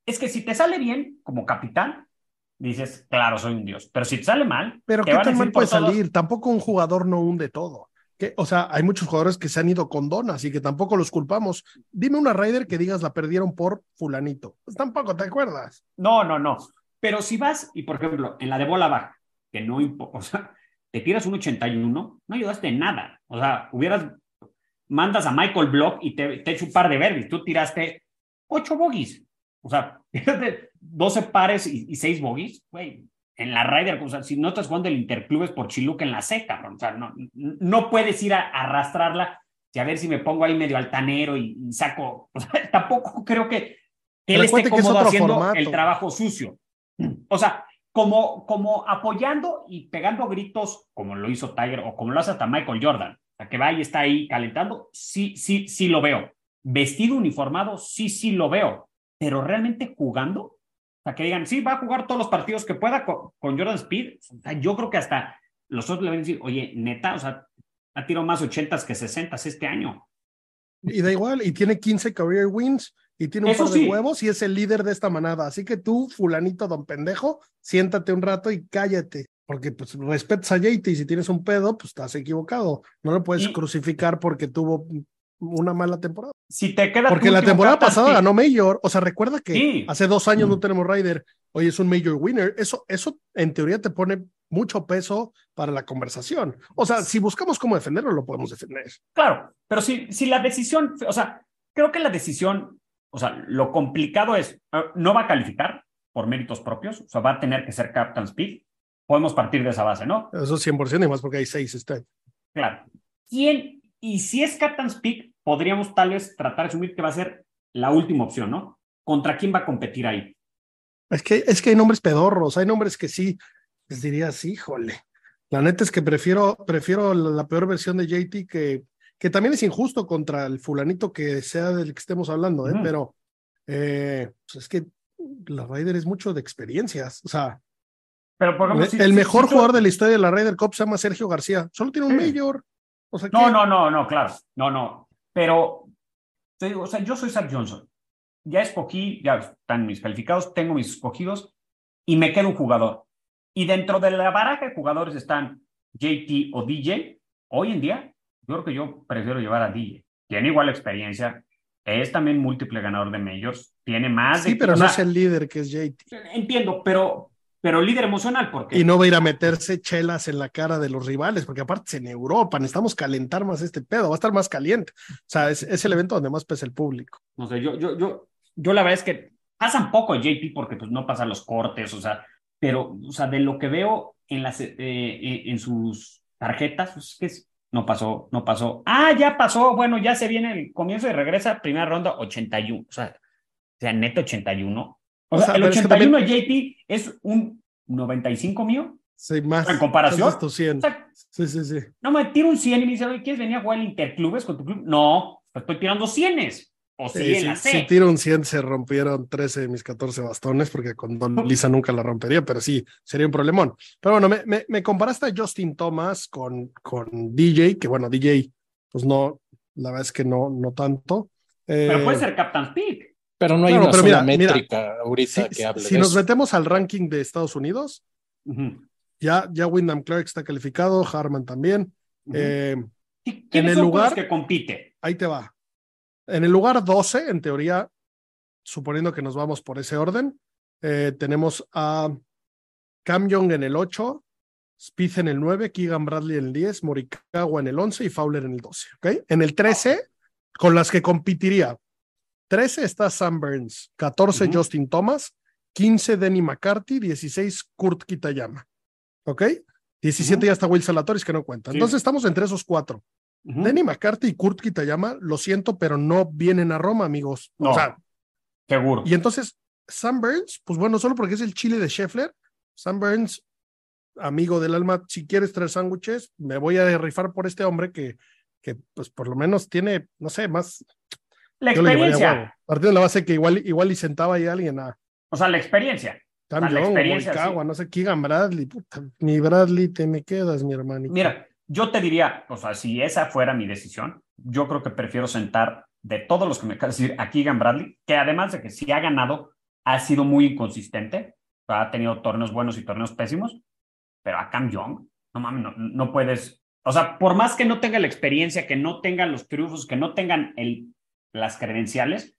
[SPEAKER 2] es que si te sale bien como capitán, dices, claro, soy un dios. Pero si te sale mal,
[SPEAKER 1] Pero qué tan mal puede
[SPEAKER 2] todos,
[SPEAKER 1] salir, tampoco un jugador no hunde todo. Que, o sea, hay muchos jugadores que se han ido con donas y que tampoco los culpamos. Dime una Raider que digas la perdieron por fulanito. Pues tampoco te acuerdas.
[SPEAKER 2] No, no, no. Pero si vas, y por ejemplo, en la de bola baja, que no o sea, te tiras un 81, no ayudaste en nada. O sea, hubieras, mandas a Michael Block y te, te un par de verdes. Tú tiraste ocho bogies. O sea, tiraste 12 pares y, y seis bogies. Güey, en la Ryder, o sea, si no estás jugando el Interclubes por Chiluca en la seca, o sea, no, no puedes ir a, a arrastrarla y a ver si me pongo ahí medio altanero y, y saco. O sea, tampoco creo que, él esté
[SPEAKER 1] es
[SPEAKER 2] cómodo haciendo
[SPEAKER 1] formato.
[SPEAKER 2] el trabajo sucio. O sea, como, como apoyando y pegando gritos, como lo hizo Tiger o como lo hace hasta Michael Jordan, o sea, que va y está ahí calentando, sí, sí, sí lo veo. Vestido uniformado, sí, sí lo veo. Pero realmente jugando, o sea, que digan, sí, va a jugar todos los partidos que pueda con, con Jordan Speed, o sea, yo creo que hasta los otros le van a decir, oye, neta, o sea, ha tirado más ochentas que sesentas este año.
[SPEAKER 1] Y da igual, y tiene 15 career wins y tiene un
[SPEAKER 2] Eso
[SPEAKER 1] par de
[SPEAKER 2] sí.
[SPEAKER 1] huevos y es el líder de esta manada. Así que tú, fulanito don pendejo, siéntate un rato y cállate. Porque pues respetas a JT y si tienes un pedo, pues estás equivocado. No lo puedes
[SPEAKER 2] Y-
[SPEAKER 1] crucificar porque tuvo una mala temporada.
[SPEAKER 2] Si te queda
[SPEAKER 1] Porque la temporada pasada ganó Major. O sea, recuerda que hace dos años no mm. tenemos Ryder. Hoy es un Major winner. Eso, eso en teoría te pone mucho peso para la conversación. O sea, si buscamos cómo defenderlo, lo podemos defender.
[SPEAKER 2] Claro, pero si, si la decisión, o sea, creo que la decisión, o sea, lo complicado es, eh, no va a calificar por méritos propios, o sea, va a tener que ser Captain Speed. Podemos partir de esa base, ¿no?
[SPEAKER 1] Eso 100% y más porque hay seis este
[SPEAKER 2] Claro. ¿Quién, y si es Captain Speed, podríamos tal vez tratar de asumir que va a ser la última opción, ¿no? ¿Contra quién va a competir ahí?
[SPEAKER 1] Es que, es que hay nombres pedorros, hay nombres que sí, les dirías, híjole. La neta es que prefiero, prefiero la, peor versión de JT que, que también es injusto contra el fulanito que sea del que estemos hablando, ¿eh? pero eh, pues es que la Raider es mucho de experiencias, o sea.
[SPEAKER 2] Pero por ejemplo,
[SPEAKER 1] el mejor jugador de la historia de la Raider Cup se llama Sergio García, solo tiene un mayor. O sea,
[SPEAKER 2] no, no, no, no, claro, no, no. Pero te digo, o sea, yo soy Zach Johnson. Ya escogí, ya están mis calificados, tengo mis escogidos y me queda un jugador. Y dentro de la baraja de jugadores están JT o DJ. Hoy en día, yo creo que yo prefiero llevar a DJ. Tiene igual experiencia, es también múltiple ganador de majors, tiene más.
[SPEAKER 1] Sí, pero no es el líder que es JT.
[SPEAKER 2] Entiendo, pero, pero líder emocional, porque.
[SPEAKER 1] Y no va a ir a meterse chelas en la cara de los rivales, porque aparte en Europa necesitamos calentar más este pedo, va a estar más caliente. O sea, es, es el evento donde más pesa el público.
[SPEAKER 2] No sé, yo, yo, yo, yo la verdad es que pasan poco JT porque pues no pasan los cortes, o sea, pero, o sea, de lo que veo en, las, eh, eh, en sus tarjetas, pues que no pasó, no pasó. Ah, ya pasó, bueno, ya se viene el comienzo y regresa, primera ronda, 81, o sea, o sea neto 81. O, sea, el 81 de JP es un 95 mío.
[SPEAKER 1] Sí, más.
[SPEAKER 2] En comparación.
[SPEAKER 1] sí, sí, sí.
[SPEAKER 2] No, me tiro un 100 y me dice, oye, ¿quieres venir a jugar el interclubes con tu club? No, estoy tirando 100 o sí,
[SPEAKER 1] Si tiro un 100 se rompieron 13 de mis 14 bastones porque con Don Lisa nunca la rompería, pero sí, sería un problemón. Pero bueno, me, me, comparaste a Justin Thomas con, con DJ, que bueno, DJ, pues no, la verdad es que no, no tanto.
[SPEAKER 2] pero puede eh, ser Captain Speed.
[SPEAKER 3] Pero no hay una sola métrica ahorita
[SPEAKER 1] si,
[SPEAKER 3] que hable
[SPEAKER 1] Si nos metemos al ranking de Estados Unidos, ya, ya Wyndham Clark está calificado, Harman también. Eh,
[SPEAKER 2] en el lugar que compite.
[SPEAKER 1] Ahí te va. En el lugar 12, en teoría, suponiendo que nos vamos por ese orden, eh, tenemos a Cam Young en el 8, Spieth en el 9, Keegan Bradley en el 10, Morikawa en el 11 y Fowler en el 12. ¿okay? En el 13, con las que competiría, 13 está Sam Burns, 14 Justin Thomas, 15 Denny McCarthy, 16 Kurt Kitayama. ¿Ok? 17 ya está Will Salatoris que no cuenta. Entonces estamos entre esos cuatro. Denny McCarthy y Kurt Kitayama, lo siento, pero no vienen a Roma, amigos. o sea,
[SPEAKER 2] seguro.
[SPEAKER 1] Y entonces, Sam Burns, pues bueno, solo porque es el chile de Scheffler, Sam Burns, amigo del alma, si quieres tres sándwiches, me voy a rifar por este hombre que, que pues por lo menos tiene, no sé, más.
[SPEAKER 2] La experiencia.
[SPEAKER 1] Partiendo de la base que igual, igual y sentaba ahí alguien a.
[SPEAKER 2] O sea, la experiencia.
[SPEAKER 1] Cam la experiencia, no sé, Keegan Bradley, puta, ni Bradley te me quedas, mi hermanito.
[SPEAKER 2] Mira, yo te diría, o sea, si esa fuera mi decisión, yo creo que prefiero sentar de todos los que me acabas de decir a Keegan Bradley, que además de que si ha ganado, ha sido muy inconsistente, ha tenido torneos buenos y torneos pésimos, pero a Cam Young, no mames, no, puedes, o sea, por más que no tenga la experiencia, que no tengan los triunfos, que no tengan el, las credenciales,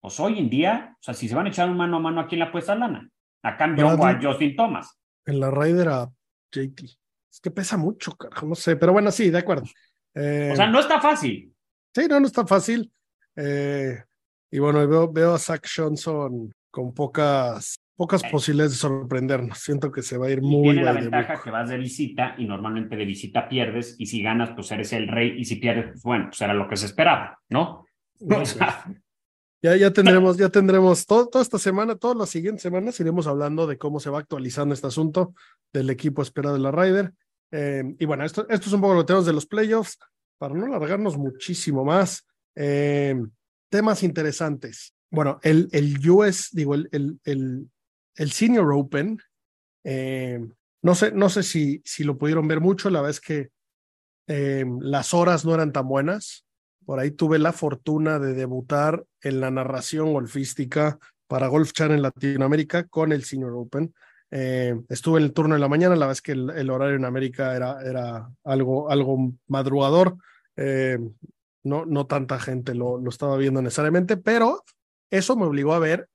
[SPEAKER 2] pues hoy en día, o sea, si se van a echar un mano a mano, ¿a quién le apuesta lana? ¿A Cam Young o a Justin Thomas?
[SPEAKER 1] En la Raider a JT. Es que pesa mucho, carajo, no sé, pero bueno, sí, de acuerdo.
[SPEAKER 2] o sea, no está fácil.
[SPEAKER 1] Sí, no, no está fácil. Eh, y bueno, veo, veo a Zach Johnson con pocas, pocas posibilidades de sorprendernos. Siento que se va a ir muy
[SPEAKER 2] Tiene la ventaja que vas de visita y normalmente de visita pierdes y si ganas, pues eres el rey y si pierdes, pues bueno, pues era lo que se esperaba, ¿no?
[SPEAKER 1] Ya, ya tendremos, ya tendremos todo, toda esta semana, todas las siguientes semanas iremos hablando de cómo se va actualizando este asunto del equipo esperado de la Ryder. Eh, y bueno, esto, esto es un poco lo que tenemos de los playoffs, para no alargarnos muchísimo más. Eh, temas interesantes. Bueno, el, el US, digo, el, el, el, Senior Open, eh, no sé, no sé si, si lo pudieron ver mucho, la vez que las horas no eran tan buenas. Por ahí tuve la fortuna de debutar en la narración golfística para Golf Channel Latinoamérica con el Senior Open. Eh, estuve en el turno de la mañana, la vez que el, horario en América era, era algo, algo madrugador. Eh, no, no tanta gente lo, lo estaba viendo necesariamente, pero eso me obligó a ver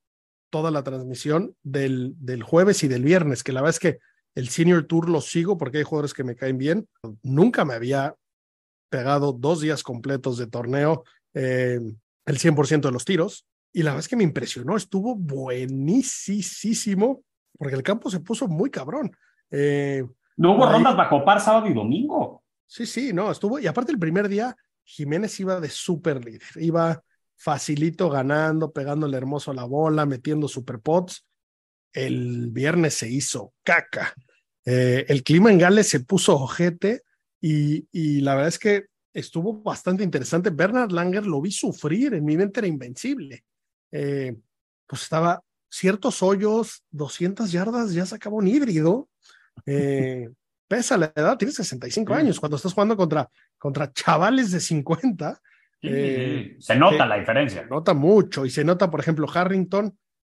[SPEAKER 1] toda la transmisión del, del jueves y del viernes, que la verdad es que el Senior Tour lo sigo porque hay jugadores que me caen bien. Nunca me había pegado dos días completos de torneo, eh, el 100% de los tiros, y la verdad es que me impresionó, estuvo buenísimo, porque el campo se puso muy cabrón. Eh,
[SPEAKER 2] no hubo rondas bajo par sábado y domingo.
[SPEAKER 1] Sí, sí, no, estuvo, y aparte el primer día, Jiménez iba de súper líder, iba facilito ganando, pegándole hermoso a la bola, metiendo super pots. El viernes se hizo caca. Eh, el clima en Gales se puso ojete y, y, la verdad es que estuvo bastante interesante. Bernard Langer lo vi sufrir, en mi mente era invencible. Eh, pues estaba ciertos hoyos, 200 yardas, ya sacaba un híbrido. Eh, pesa la edad, tiene 65 años. Cuando estás jugando contra, contra chavales de 50,
[SPEAKER 2] eh, se nota la diferencia. Se
[SPEAKER 1] nota mucho y se nota, por ejemplo, Harrington.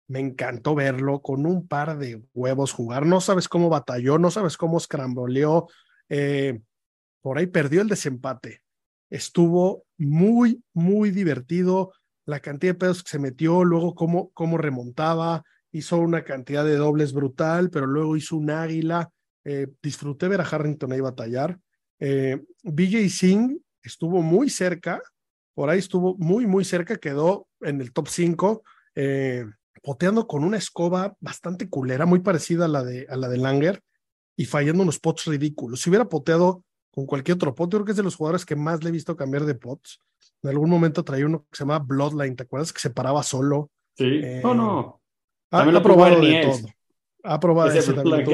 [SPEAKER 1] Me encantó verlo con un par de huevos jugar. No sabes cómo batalló, no sabes cómo escramboleó. Eh, por ahí perdió el desempate. Estuvo muy, muy divertido. La cantidad de pedos que se metió, luego cómo, cómo remontaba. Hizo una cantidad de dobles brutal, pero luego hizo un águila. Eh, disfruté ver a Harrington ahí batallar. Eh, BJ Singh estuvo muy cerca, por ahí estuvo muy, muy cerca, quedó en el top 5, eh, poteando con una escoba bastante culera, muy parecida a la de, a la de Langer, y fallando unos pots ridículos. Si hubiera poteado con cualquier otro pot, yo creo que es de los jugadores que más le he visto cambiar de pots. En algún momento traía uno que se llamaba Bloodline, ¿te acuerdas? Que se paraba solo.
[SPEAKER 2] Sí, eh, no, no.
[SPEAKER 1] Ha, ha probado de todo. Ha probado ese, también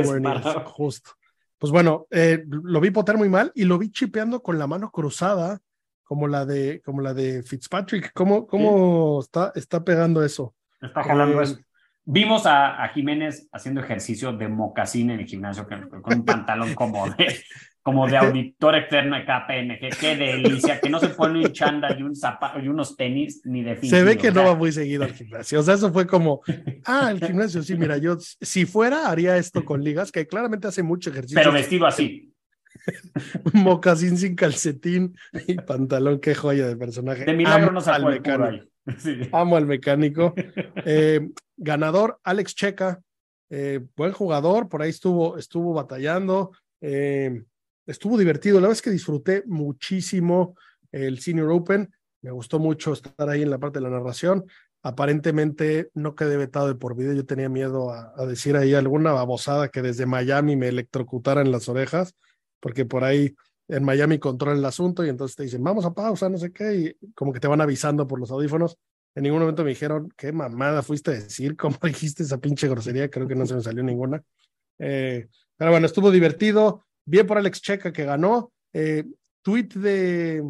[SPEAKER 1] justo. Pues bueno, eh, lo vi potear muy mal y lo vi chipeando con la mano cruzada como la de, como la de Fitzpatrick. ¿Cómo, cómo está, está pegando eso?
[SPEAKER 2] Está jalando eh, eso. Vimos a, a, Jiménez haciendo ejercicio de mocasín en el gimnasio con, con un pantalón como de, como de auditor externo de KPMG. Qué delicia, que no se pone un chanda y, un zapato, y unos tenis ni de fin.
[SPEAKER 1] Se ve que no va muy seguido al gimnasio. O sea, eso fue como, ah, el gimnasio, sí, mira, yo si fuera haría esto con ligas, que claramente hace mucho ejercicio.
[SPEAKER 2] Pero vestido así.
[SPEAKER 1] mocasín sin calcetín y pantalón, qué joya de personaje.
[SPEAKER 2] De milagro Amo no al mecánico.
[SPEAKER 1] Sí. Amo al mecánico. Eh, ganador, Alex Checa, eh, buen jugador, por ahí estuvo, estuvo batallando, eh, estuvo divertido. La verdad es que disfruté muchísimo el Senior Open. Me gustó mucho estar ahí en la parte de la narración. Aparentemente no quedé vetado de por vida. Yo tenía miedo a, a decir ahí alguna babosada que desde Miami me electrocutara en las orejas porque por ahí en Miami controlan el asunto y entonces te dicen, vamos a pausa, no sé qué, y como que te van avisando por los audífonos. En ningún momento me dijeron, qué mamada fuiste a decir, cómo dijiste esa pinche grosería, creo que no se me salió ninguna. Eh, pero bueno, estuvo divertido, bien por Alex Checa que ganó. Eh, tweet de,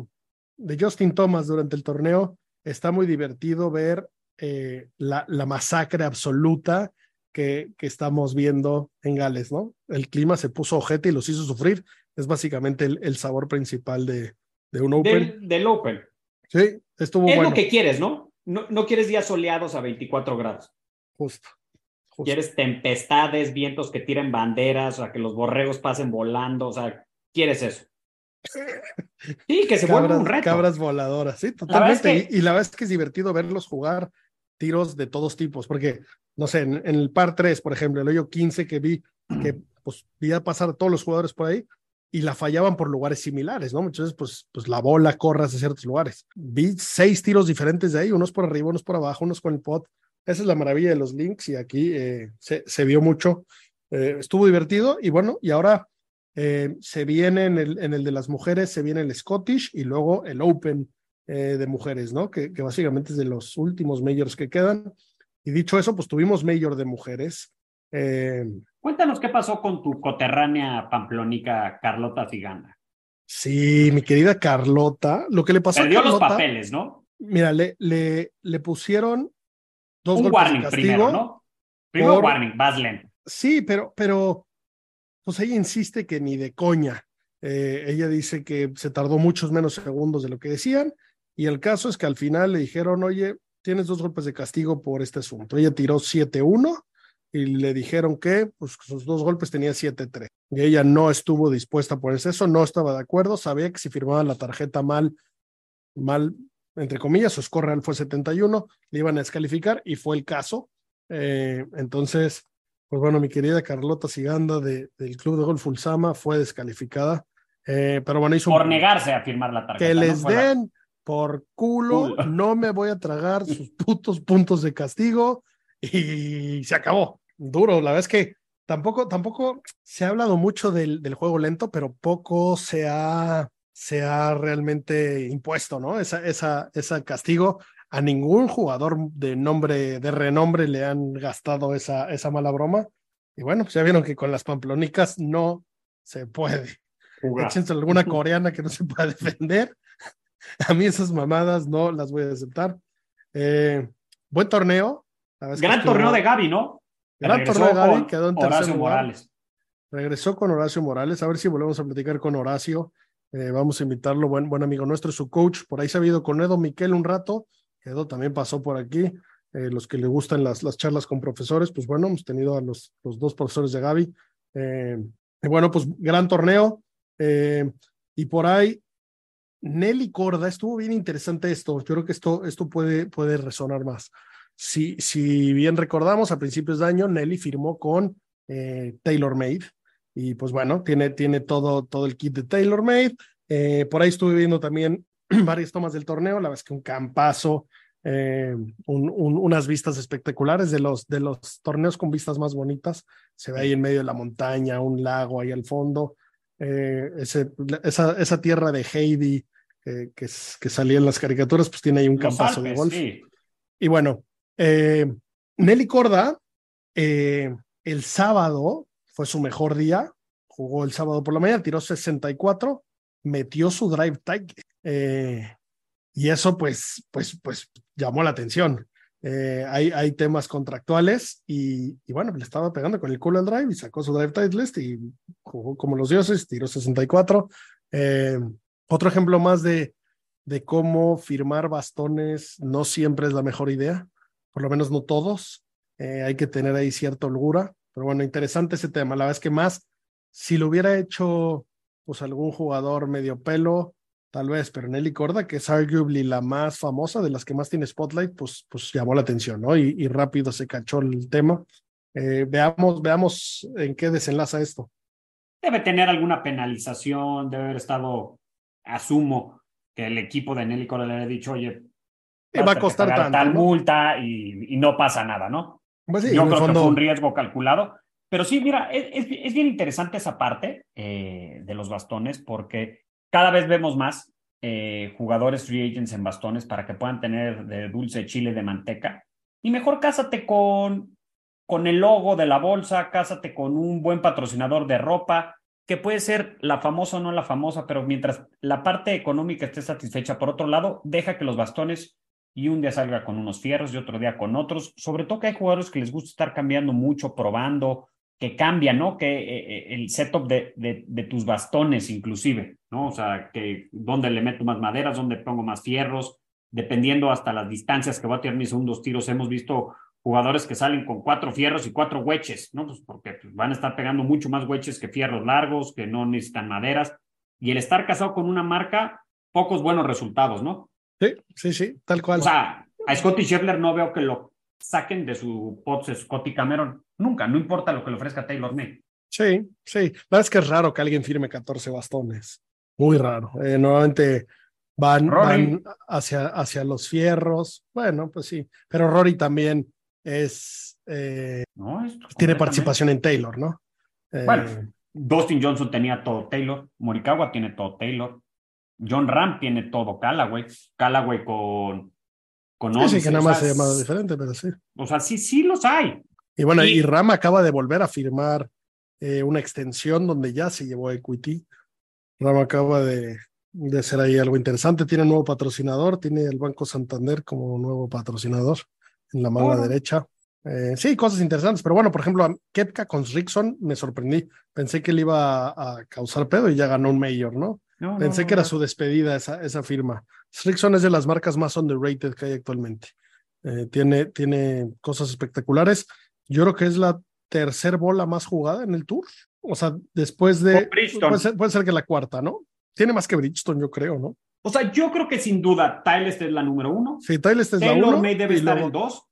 [SPEAKER 1] de Justin Thomas durante el torneo, está muy divertido ver eh, la, la masacre absoluta que, que, estamos viendo en Gales, ¿no? El clima se puso ojete y los hizo sufrir es básicamente el, el sabor principal de, de un Open.
[SPEAKER 2] Del, del, Open.
[SPEAKER 1] Sí, estuvo
[SPEAKER 2] es
[SPEAKER 1] bueno.
[SPEAKER 2] lo que quieres, ¿no? ¿no? No quieres días soleados a 24 grados.
[SPEAKER 1] Justo. Justo.
[SPEAKER 2] Quieres tempestades, vientos que tiren banderas, o sea, que los borregos pasen volando, o sea, quieres eso. Sí, que se vuelva un reto.
[SPEAKER 1] Cabras voladoras, sí, totalmente. La es que... y, y, la verdad es que es divertido verlos jugar tiros de todos tipos, porque, no sé, en, en el par 3, por ejemplo, el hoyo 15 que vi, que pues vi a pasar a todos los jugadores por ahí, y la fallaban por lugares similares, ¿no? Entonces, pues, pues la bola corre hacia ciertos lugares. Vi seis tiros diferentes de ahí, unos por arriba, unos por abajo, unos con el pot. Esa es la maravilla de los links y aquí eh, se, se, vio mucho. Eh, estuvo divertido y bueno, y ahora eh, se viene en el, en el, de las mujeres, se viene el Scottish y luego el Open de mujeres, ¿no? Que, que, básicamente es de los últimos majors que quedan. Y dicho eso, pues tuvimos mayor de mujeres.
[SPEAKER 2] Cuéntanos qué pasó con tu coterránea pamplónica Carlota Ciganda.
[SPEAKER 1] Sí, mi querida Carlota, lo que le pasó
[SPEAKER 2] Perdió
[SPEAKER 1] a Carlota,
[SPEAKER 2] los papeles, ¿no?
[SPEAKER 1] Mira, le, le, le pusieron dos
[SPEAKER 2] Un
[SPEAKER 1] golpes
[SPEAKER 2] warning
[SPEAKER 1] de castigo.
[SPEAKER 2] primero, ¿no? Primero
[SPEAKER 1] por-
[SPEAKER 2] warning, vas lento.
[SPEAKER 1] Sí, pero, pero, pues ella insiste que ni de coña. Eh, ella dice que se tardó muchos menos segundos de lo que decían, y el caso es que al final le dijeron, oye, tienes dos golpes de castigo por este asunto. Ella tiró 7-1 y le dijeron que pues, sus dos golpes tenía 7-3. Y ella no estuvo dispuesta a ponerse eso, no estaba de acuerdo, sabía que si firmaba la tarjeta mal mal, entre comillas, su score real fue 71, le iban a descalificar y fue el caso. Eh, entonces, pues bueno, mi querida Carlota Siganda de, del Club de Golf Ulsama fue descalificada. Eh, pero bueno, hizo
[SPEAKER 2] Por negarse a firmar la tarjeta.
[SPEAKER 1] que les den por culo,
[SPEAKER 2] Culo.
[SPEAKER 1] no me voy a tragar sus putos puntos de castigo y se acabó. Duro, la verdad es que tampoco, tampoco se ha hablado mucho del, del juego lento, pero poco se ha, se ha realmente impuesto, ¿no? Esa, esa, ese castigo. A ningún jugador de nombre, de renombre le han gastado esa, esa mala broma. Y bueno, pues ya vieron que con las pamplonicas no se puede. Échense alguna coreana que no se pueda defender. A mí esas mamadas no las voy a aceptar. Eh, buen torneo.
[SPEAKER 2] Gran
[SPEAKER 1] estuvo-
[SPEAKER 2] torneo de Gaby, ¿no?
[SPEAKER 1] Gran torneo de Gaby, quedó en tercer
[SPEAKER 2] Horacio
[SPEAKER 1] lugar.
[SPEAKER 2] Morales.
[SPEAKER 1] Regresó con Horacio Morales. A ver si volvemos a platicar con Horacio. Eh, vamos a invitarlo, buen, buen amigo nuestro, su coach. Por ahí se ha ido con Edo Miquel un rato. Edo también pasó por aquí. Eh, los que le gustan las, las charlas con profesores, pues bueno, hemos tenido a los, los dos profesores de Gaby. Eh, bueno, pues gran torneo. Eh, y por ahí, Nelly Corda, estuvo bien interesante esto. Yo creo que esto, esto puede, puede resonar más. Si, si bien recordamos, a principios de año, Nelly firmó con TaylorMade. Y pues bueno, tiene, tiene todo, todo el kit de TaylorMade. Eh, por ahí estuve viendo también varias tomas del torneo. La es que un campazo, eh, un, un, unas vistas espectaculares de los, de los torneos con vistas más bonitas. Se ve ahí en medio de la montaña, un lago ahí al fondo. Eh, ese, esa, esa tierra de Heidi eh, que, que salía en las caricaturas, pues tiene ahí un
[SPEAKER 2] Los
[SPEAKER 1] campazo
[SPEAKER 2] Alpes,
[SPEAKER 1] de golf.
[SPEAKER 2] sí.
[SPEAKER 1] Y bueno, Nelly Corda, el sábado fue su mejor día, jugó el sábado por la mañana, tiró 64, metió su drive tight, eh, y eso pues, pues, pues llamó la atención. Eh, hay, hay temas contractuales y, y, bueno, le estaba pegando con el culo al drive y sacó su drive tight list y jugó como los dioses, tiró 64. Eh, otro ejemplo más de, de cómo firmar bastones no siempre es la mejor idea, por lo menos no todos. Eh, hay que tener ahí cierta holgura, pero bueno, interesante ese tema. La verdad es que más, si lo hubiera hecho pues algún jugador medio pelo, tal vez, pero Nelly Corda, que es arguably la más famosa, de las que más tiene spotlight, pues, pues llamó la atención, ¿no? Y, y rápido se cachó el tema. Eh, veamos, veamos en qué desenlaza esto.
[SPEAKER 2] Debe tener alguna penalización, debe haber estado, asumo, que el equipo de Nelly Corda le haya dicho, oye,
[SPEAKER 1] va a costar tanto,
[SPEAKER 2] tal
[SPEAKER 1] ¿no?
[SPEAKER 2] multa y, y, no pasa nada, ¿no?
[SPEAKER 1] Pues sí,
[SPEAKER 2] Yo
[SPEAKER 1] en
[SPEAKER 2] creo
[SPEAKER 1] fondo...
[SPEAKER 2] que fue un riesgo calculado. Pero sí, mira, es, es, es bien interesante esa parte eh, de los bastones porque cada vez vemos más eh, jugadores free agents en bastones para que puedan tener de dulce chile de manteca. Y mejor cásate con, con el logo de la bolsa, cásate con un buen patrocinador de ropa, que puede ser la famosa o no la famosa, pero mientras la parte económica esté satisfecha, por otro lado, deja que los bastones y un día salga con unos fierros y otro día con otros. Sobre todo que hay jugadores que les gusta estar cambiando mucho, probando, que cambian, ¿no? Que eh, el setup de, de, tus bastones inclusive, ¿no? O sea, que dónde le meto más maderas, dónde pongo más fierros, dependiendo hasta las distancias que voy a tirar mis segundos tiros. Hemos visto jugadores que salen con cuatro fierros y cuatro hueches, ¿no? Pues porque van a estar pegando mucho más hueches que fierros largos, que no necesitan maderas. Y el estar casado con una marca, pocos buenos resultados, ¿no?
[SPEAKER 1] Sí, sí, sí, tal cual.
[SPEAKER 2] O sea, a Scotty Scheffler no veo que lo saquen de su pot Scotty Cameron. Nunca, no importa lo que le ofrezca Taylor May.
[SPEAKER 1] Sí, sí. La verdad es que es raro que alguien firme 14 bastones. Muy raro. Eh, normalmente van, van hacia, hacia, los fierros. Bueno, pues sí. Pero Rory también es. Eh,
[SPEAKER 2] no, es
[SPEAKER 1] tiene participación en Taylor, ¿no?
[SPEAKER 2] Eh, bueno, Dustin Johnson tenía todo Taylor. Morikawa tiene todo Taylor. John Ram tiene todo Callaway. Callaway con. con
[SPEAKER 1] sí,
[SPEAKER 2] 11,
[SPEAKER 1] sí, que nada más se llama diferente, pero sí.
[SPEAKER 2] O sea, sí, sí los hay.
[SPEAKER 1] Y bueno, y, y Ram acaba de volver a firmar eh, una extensión donde ya se llevó Equity. Ram acaba de, de hacer ahí algo interesante. Tiene un nuevo patrocinador, tiene el Banco Santander como nuevo patrocinador en la mano derecha. Eh, sí, cosas interesantes, pero bueno, por ejemplo, a Kepka con Rickson me sorprendí. Pensé que le iba a, a causar pedo y ya ganó un mayor, ¿no?
[SPEAKER 2] No
[SPEAKER 1] Pensé
[SPEAKER 2] no,
[SPEAKER 1] que era su despedida esa, esa firma. Rickson es de las marcas más underrated que hay actualmente. Eh, tiene, tiene cosas espectaculares. Yo creo que es la tercer bola más jugada en el tour. O sea, después de. Puede ser, puede ser, que la cuarta, ¿no? Tiene más que Bridgestone, yo creo, ¿no?
[SPEAKER 2] O sea, yo creo que sin duda Tylest es la número uno.
[SPEAKER 1] Sí, Tylest es la
[SPEAKER 2] Taylor
[SPEAKER 1] uno.
[SPEAKER 2] May debe estar
[SPEAKER 1] luego-
[SPEAKER 2] en dos,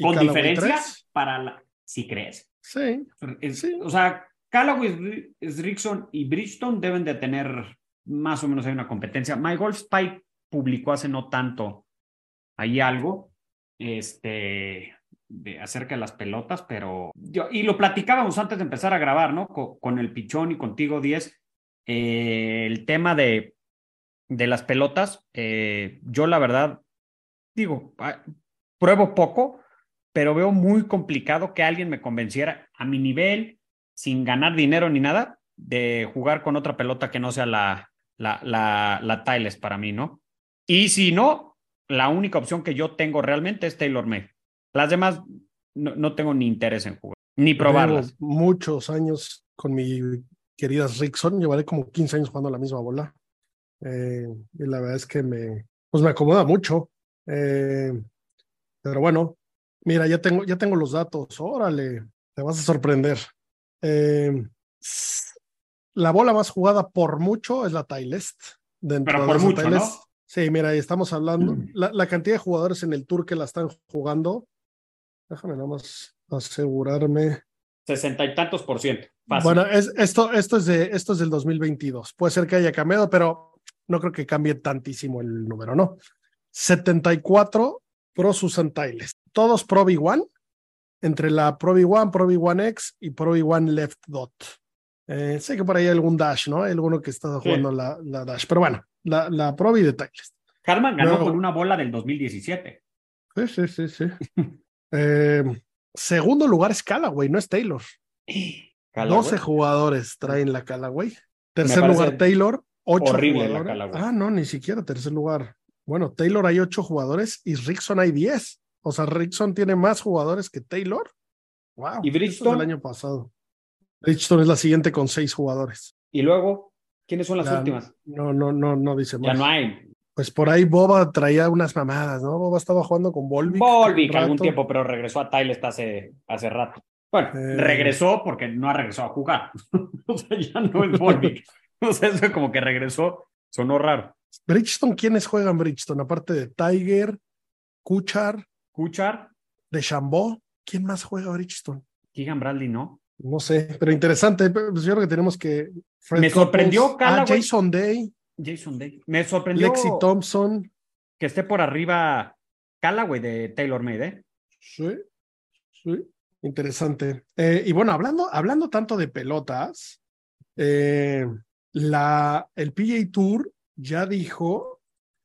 [SPEAKER 2] con
[SPEAKER 1] Callaway
[SPEAKER 2] diferencia
[SPEAKER 1] tres.
[SPEAKER 2] para la... Si crees.
[SPEAKER 1] Sí,
[SPEAKER 2] Es-
[SPEAKER 1] Sí.
[SPEAKER 2] O sea, Callaway, Rickson y Bridgestone deben de tener más o menos hay una competencia. My Golf Spike publicó hace no tanto ahí algo este, de, acerca de las pelotas, pero yo, y lo platicábamos antes de empezar a grabar, ¿no? Co- Con, el pichón y contigo, 10, eh, el tema de, de las pelotas, eh, yo la verdad, digo, pruebo poco, pero veo muy complicado que alguien me convenciera a mi nivel, sin ganar dinero ni nada, de jugar con otra pelota que no sea la, la, la, la Tiles para mí, ¿no? Y si no, la única opción que yo tengo realmente es Taylor May. Las demás no, no tengo ni interés en jugar, ni probarlas.
[SPEAKER 1] Llevo muchos años con mi querida Rickson, llevaré como 15 años jugando la misma bola. Eh, y la verdad es que me, pues me acomoda mucho. Eh, pero bueno, mira, ya tengo, ya tengo los datos. Órale, te vas a sorprender. Eh, la bola más jugada por mucho es la Tylest. Dentro
[SPEAKER 2] Pero
[SPEAKER 1] de
[SPEAKER 2] por
[SPEAKER 1] esa
[SPEAKER 2] mucho, ¿no?
[SPEAKER 1] Sí, mira, ahí estamos hablando. La, la cantidad de jugadores en el tour que la están jugando. Déjame nada más asegurarme.
[SPEAKER 2] Sesenta y tantos por ciento. Fácil.
[SPEAKER 1] Bueno, es, esto, esto, es de, esto es del 2022. Puede ser que haya cambiado, pero no creo que cambie tantísimo el número, ¿no? 74 Pro Susan Tiles. Todos Pro V1, entre la Pro V1, Pro V1 X y Pro V1 Left Dot. Eh, sé que por ahí hay algún Dash, ¿no? Hay alguno que está jugando la, la Dash, pero bueno, la, la Pro V de Tiles.
[SPEAKER 2] Harman ganó
[SPEAKER 1] luego-
[SPEAKER 2] con una bola del 2017.
[SPEAKER 1] Sí, sí, sí, sí. Eh, segundo lugar es Callaway, no es Taylor. 12 jugadores traen la Callaway. Tercer lugar Taylor, 8
[SPEAKER 2] horrible la. Callaway.
[SPEAKER 1] Ah, no, ni siquiera tercer lugar. Bueno, Taylor hay 8 jugadores y Rickson hay 10. O sea, Rickson tiene más jugadores que Taylor. Wow.
[SPEAKER 2] ¿Y
[SPEAKER 1] eso es del año pasado. Bridgestone es la siguiente con 6 jugadores.
[SPEAKER 2] Y luego, ¿quiénes son las
[SPEAKER 1] Ya,
[SPEAKER 2] últimas?
[SPEAKER 1] No, no, no, no dice más.
[SPEAKER 2] Ya no hay.
[SPEAKER 1] Pues por ahí Boba traía unas mamadas, ¿no? Boba estaba jugando con Volvic.
[SPEAKER 2] Volvic algún tiempo, pero regresó a Tylest hace, hace rato. Bueno,
[SPEAKER 1] Eh.
[SPEAKER 2] regresó porque no ha regresado a jugar. o sea, ya no es Volvic. o sea, eso como que regresó, sonó raro.
[SPEAKER 1] Bridgestone, ¿quiénes juegan Bridgestone? Aparte de Tiger, Kuchar,
[SPEAKER 2] Kuchar,
[SPEAKER 1] de Chambó, ¿quién más juega Bridgestone?
[SPEAKER 2] Keegan Bradley, ¿no?
[SPEAKER 1] No sé, pero interesante. Pues yo creo que tenemos que. Fred
[SPEAKER 2] Me sorprendió
[SPEAKER 1] ah,
[SPEAKER 2] Callaway.
[SPEAKER 1] Jason Day,
[SPEAKER 2] Jason Day. Me sorprendió
[SPEAKER 1] Lexi Thompson.
[SPEAKER 2] que esté por arriba Callaway de Taylor Made, ¿eh?
[SPEAKER 1] Sí, sí, interesante. Eh, y bueno, hablando, hablando tanto de pelotas, eh, la, el PGA Tour ya dijo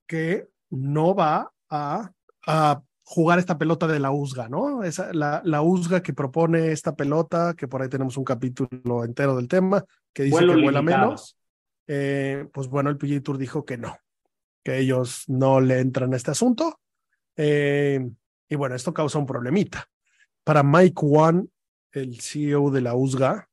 [SPEAKER 1] que no va a, a jugar esta pelota de la USGA, ¿no? Esa, la, la USGA que propone esta pelota, que por ahí tenemos un capítulo entero del tema, que dice
[SPEAKER 2] Vuelo
[SPEAKER 1] que vuela
[SPEAKER 2] limitado.
[SPEAKER 1] menos. Eh, pues bueno, el PGA Tour dijo que no, que ellos no le entran a este asunto. Eh, y bueno, esto causa un problemita. Para Mike One, el CEO de la USGA,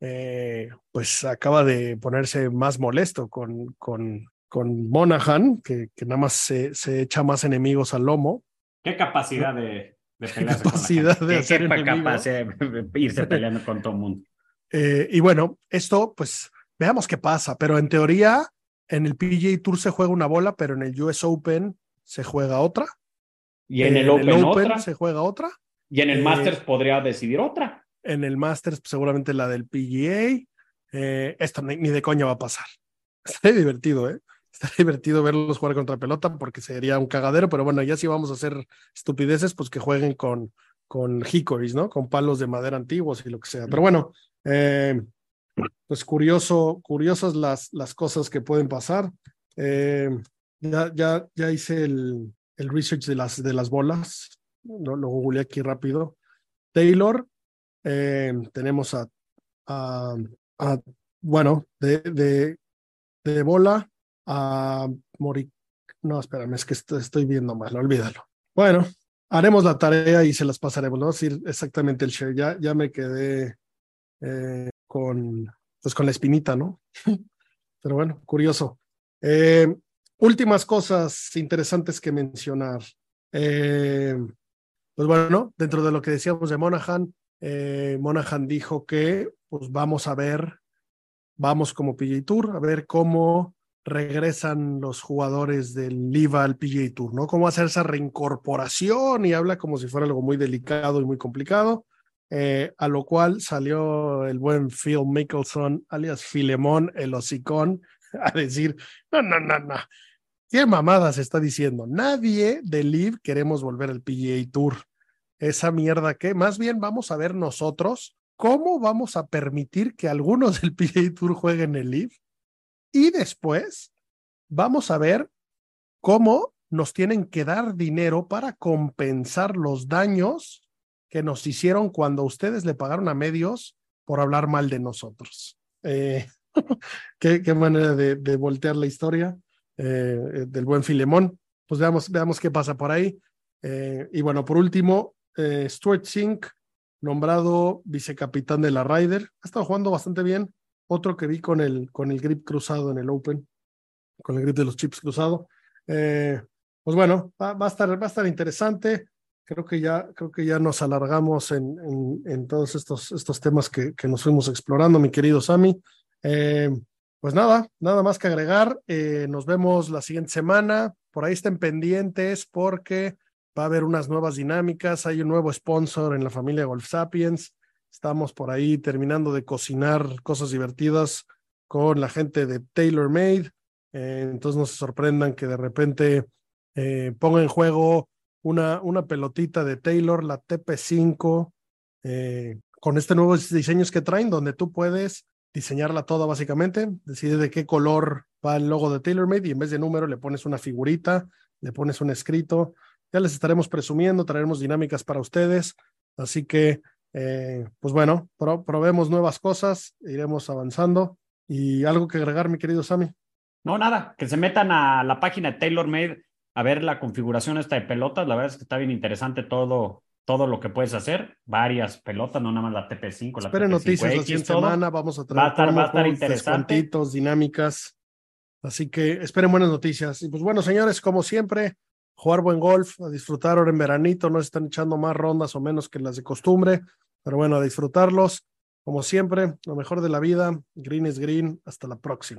[SPEAKER 1] eh, pues acaba de ponerse más molesto con, con, con Monaghan, que, que nada más se, se echa más enemigos al lomo.
[SPEAKER 2] Qué capacidad de, de pelearse
[SPEAKER 1] capacidad
[SPEAKER 2] con la
[SPEAKER 1] de hacer
[SPEAKER 2] Qué
[SPEAKER 1] enemigo.
[SPEAKER 2] capacidad de irse peleando con todo el mundo.
[SPEAKER 1] Eh, y bueno, esto, pues veamos qué pasa, pero en teoría, en el PGA Tour se juega una bola, pero en el US Open se juega otra.
[SPEAKER 2] Y en el Open, otra.
[SPEAKER 1] se juega otra.
[SPEAKER 2] Y en el
[SPEAKER 1] eh,
[SPEAKER 2] Masters podría decidir otra.
[SPEAKER 1] En el Masters, pues, seguramente la del PGA. Eh, esto ni, ni de coña va a pasar. Está divertido, ¿eh? Está divertido verlos jugar contra pelota porque sería un cagadero, pero bueno, ya si vamos a hacer estupideces, pues que jueguen con, con hickories, ¿no? Con palos de madera antiguos y lo que sea. Pero bueno, eh, pues curioso, curiosas las, las cosas que pueden pasar. Eh, ya, ya, ya hice el, el research de las, de las bolas, lo, lo googleé aquí rápido. Taylor, eh, tenemos a, bueno, de, de bola a Mori. No, espérame, es que estoy, viendo mal, olvídalo. Bueno, haremos la tarea y se las pasaremos, ¿no? decir exactamente el share. Ya, ya me quedé eh, con, pues con la espinita, ¿no? Pero bueno, curioso. Eh, últimas cosas interesantes que mencionar. Eh, pues bueno, dentro de lo que decíamos de Monaghan, eh, Monaghan dijo que pues vamos a ver, vamos como PGA Tour, a ver cómo regresan los jugadores del LIVA al PGA Tour, ¿no? Cómo hacer esa reincorporación y habla como si fuera algo muy delicado y muy complicado. Eh, a lo cual salió el buen Phil Mickelson, alias Filemón, el hocicón, a decir, no, no, no, no, ¿qué mamadas está diciendo? Nadie del LIV queremos volver al PGA Tour. Esa mierda que más bien vamos a ver nosotros cómo vamos a permitir que algunos del PGA Tour jueguen el LIV y después vamos a ver cómo nos tienen que dar dinero para compensar los daños que nos hicieron cuando ustedes le pagaron a medios por hablar mal de nosotros. Eh, qué, manera de, voltear la historia eh, del buen Filemón. Pues veamos, veamos qué pasa por ahí. Eh, y bueno, por último, Stuart Sink, nombrado vicecapitán de la Ryder. Ha estado jugando bastante bien. Otro que vi con el, con el grip cruzado en el Open, con el grip de los chips cruzado. pues bueno, va, a estar, va a estar interesante creo que ya, creo que ya nos alargamos en, en, todos estos, estos temas que, que, nos fuimos explorando, mi querido Sami. Eh, pues nada, nada más que agregar. Eh, nos vemos la siguiente semana. Por ahí estén pendientes porque va a haber unas nuevas dinámicas. Hay un nuevo sponsor en la familia Golf Sapiens. Estamos por ahí terminando de cocinar cosas divertidas con la gente de TaylorMade. Eh, entonces no se sorprendan que de repente eh, ponga en juego una, una pelotita de Taylor, la TP5, eh, con este nuevos diseños que traen, donde tú puedes diseñarla toda básicamente, decide de qué color va el logo de TaylorMade y en vez de número le pones una figurita, le pones un escrito. Ya les estaremos presumiendo, traeremos dinámicas para ustedes. Así que, eh, pues bueno, probemos nuevas cosas, iremos avanzando. ¿Y algo que agregar, mi querido Sammy?
[SPEAKER 2] No, nada, que se metan a la página de TaylorMade a ver la configuración esta de pelotas. La verdad es que está bien interesante todo, todo lo que puedes hacer. Varias pelotas, no nada más la TP5.
[SPEAKER 1] Esperen noticias la siguiente semana. Vamos a traer
[SPEAKER 2] va a estar, interesante.
[SPEAKER 1] dinámicas. Así que esperen buenas noticias. Y pues bueno, señores, como siempre, jugar buen golf, a disfrutar ahora en veranito. No se están echando más rondas o menos que las de costumbre. Pero bueno, a disfrutarlos. Como siempre, lo mejor de la vida. Green is green. Hasta la próxima.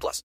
[SPEAKER 4] plus.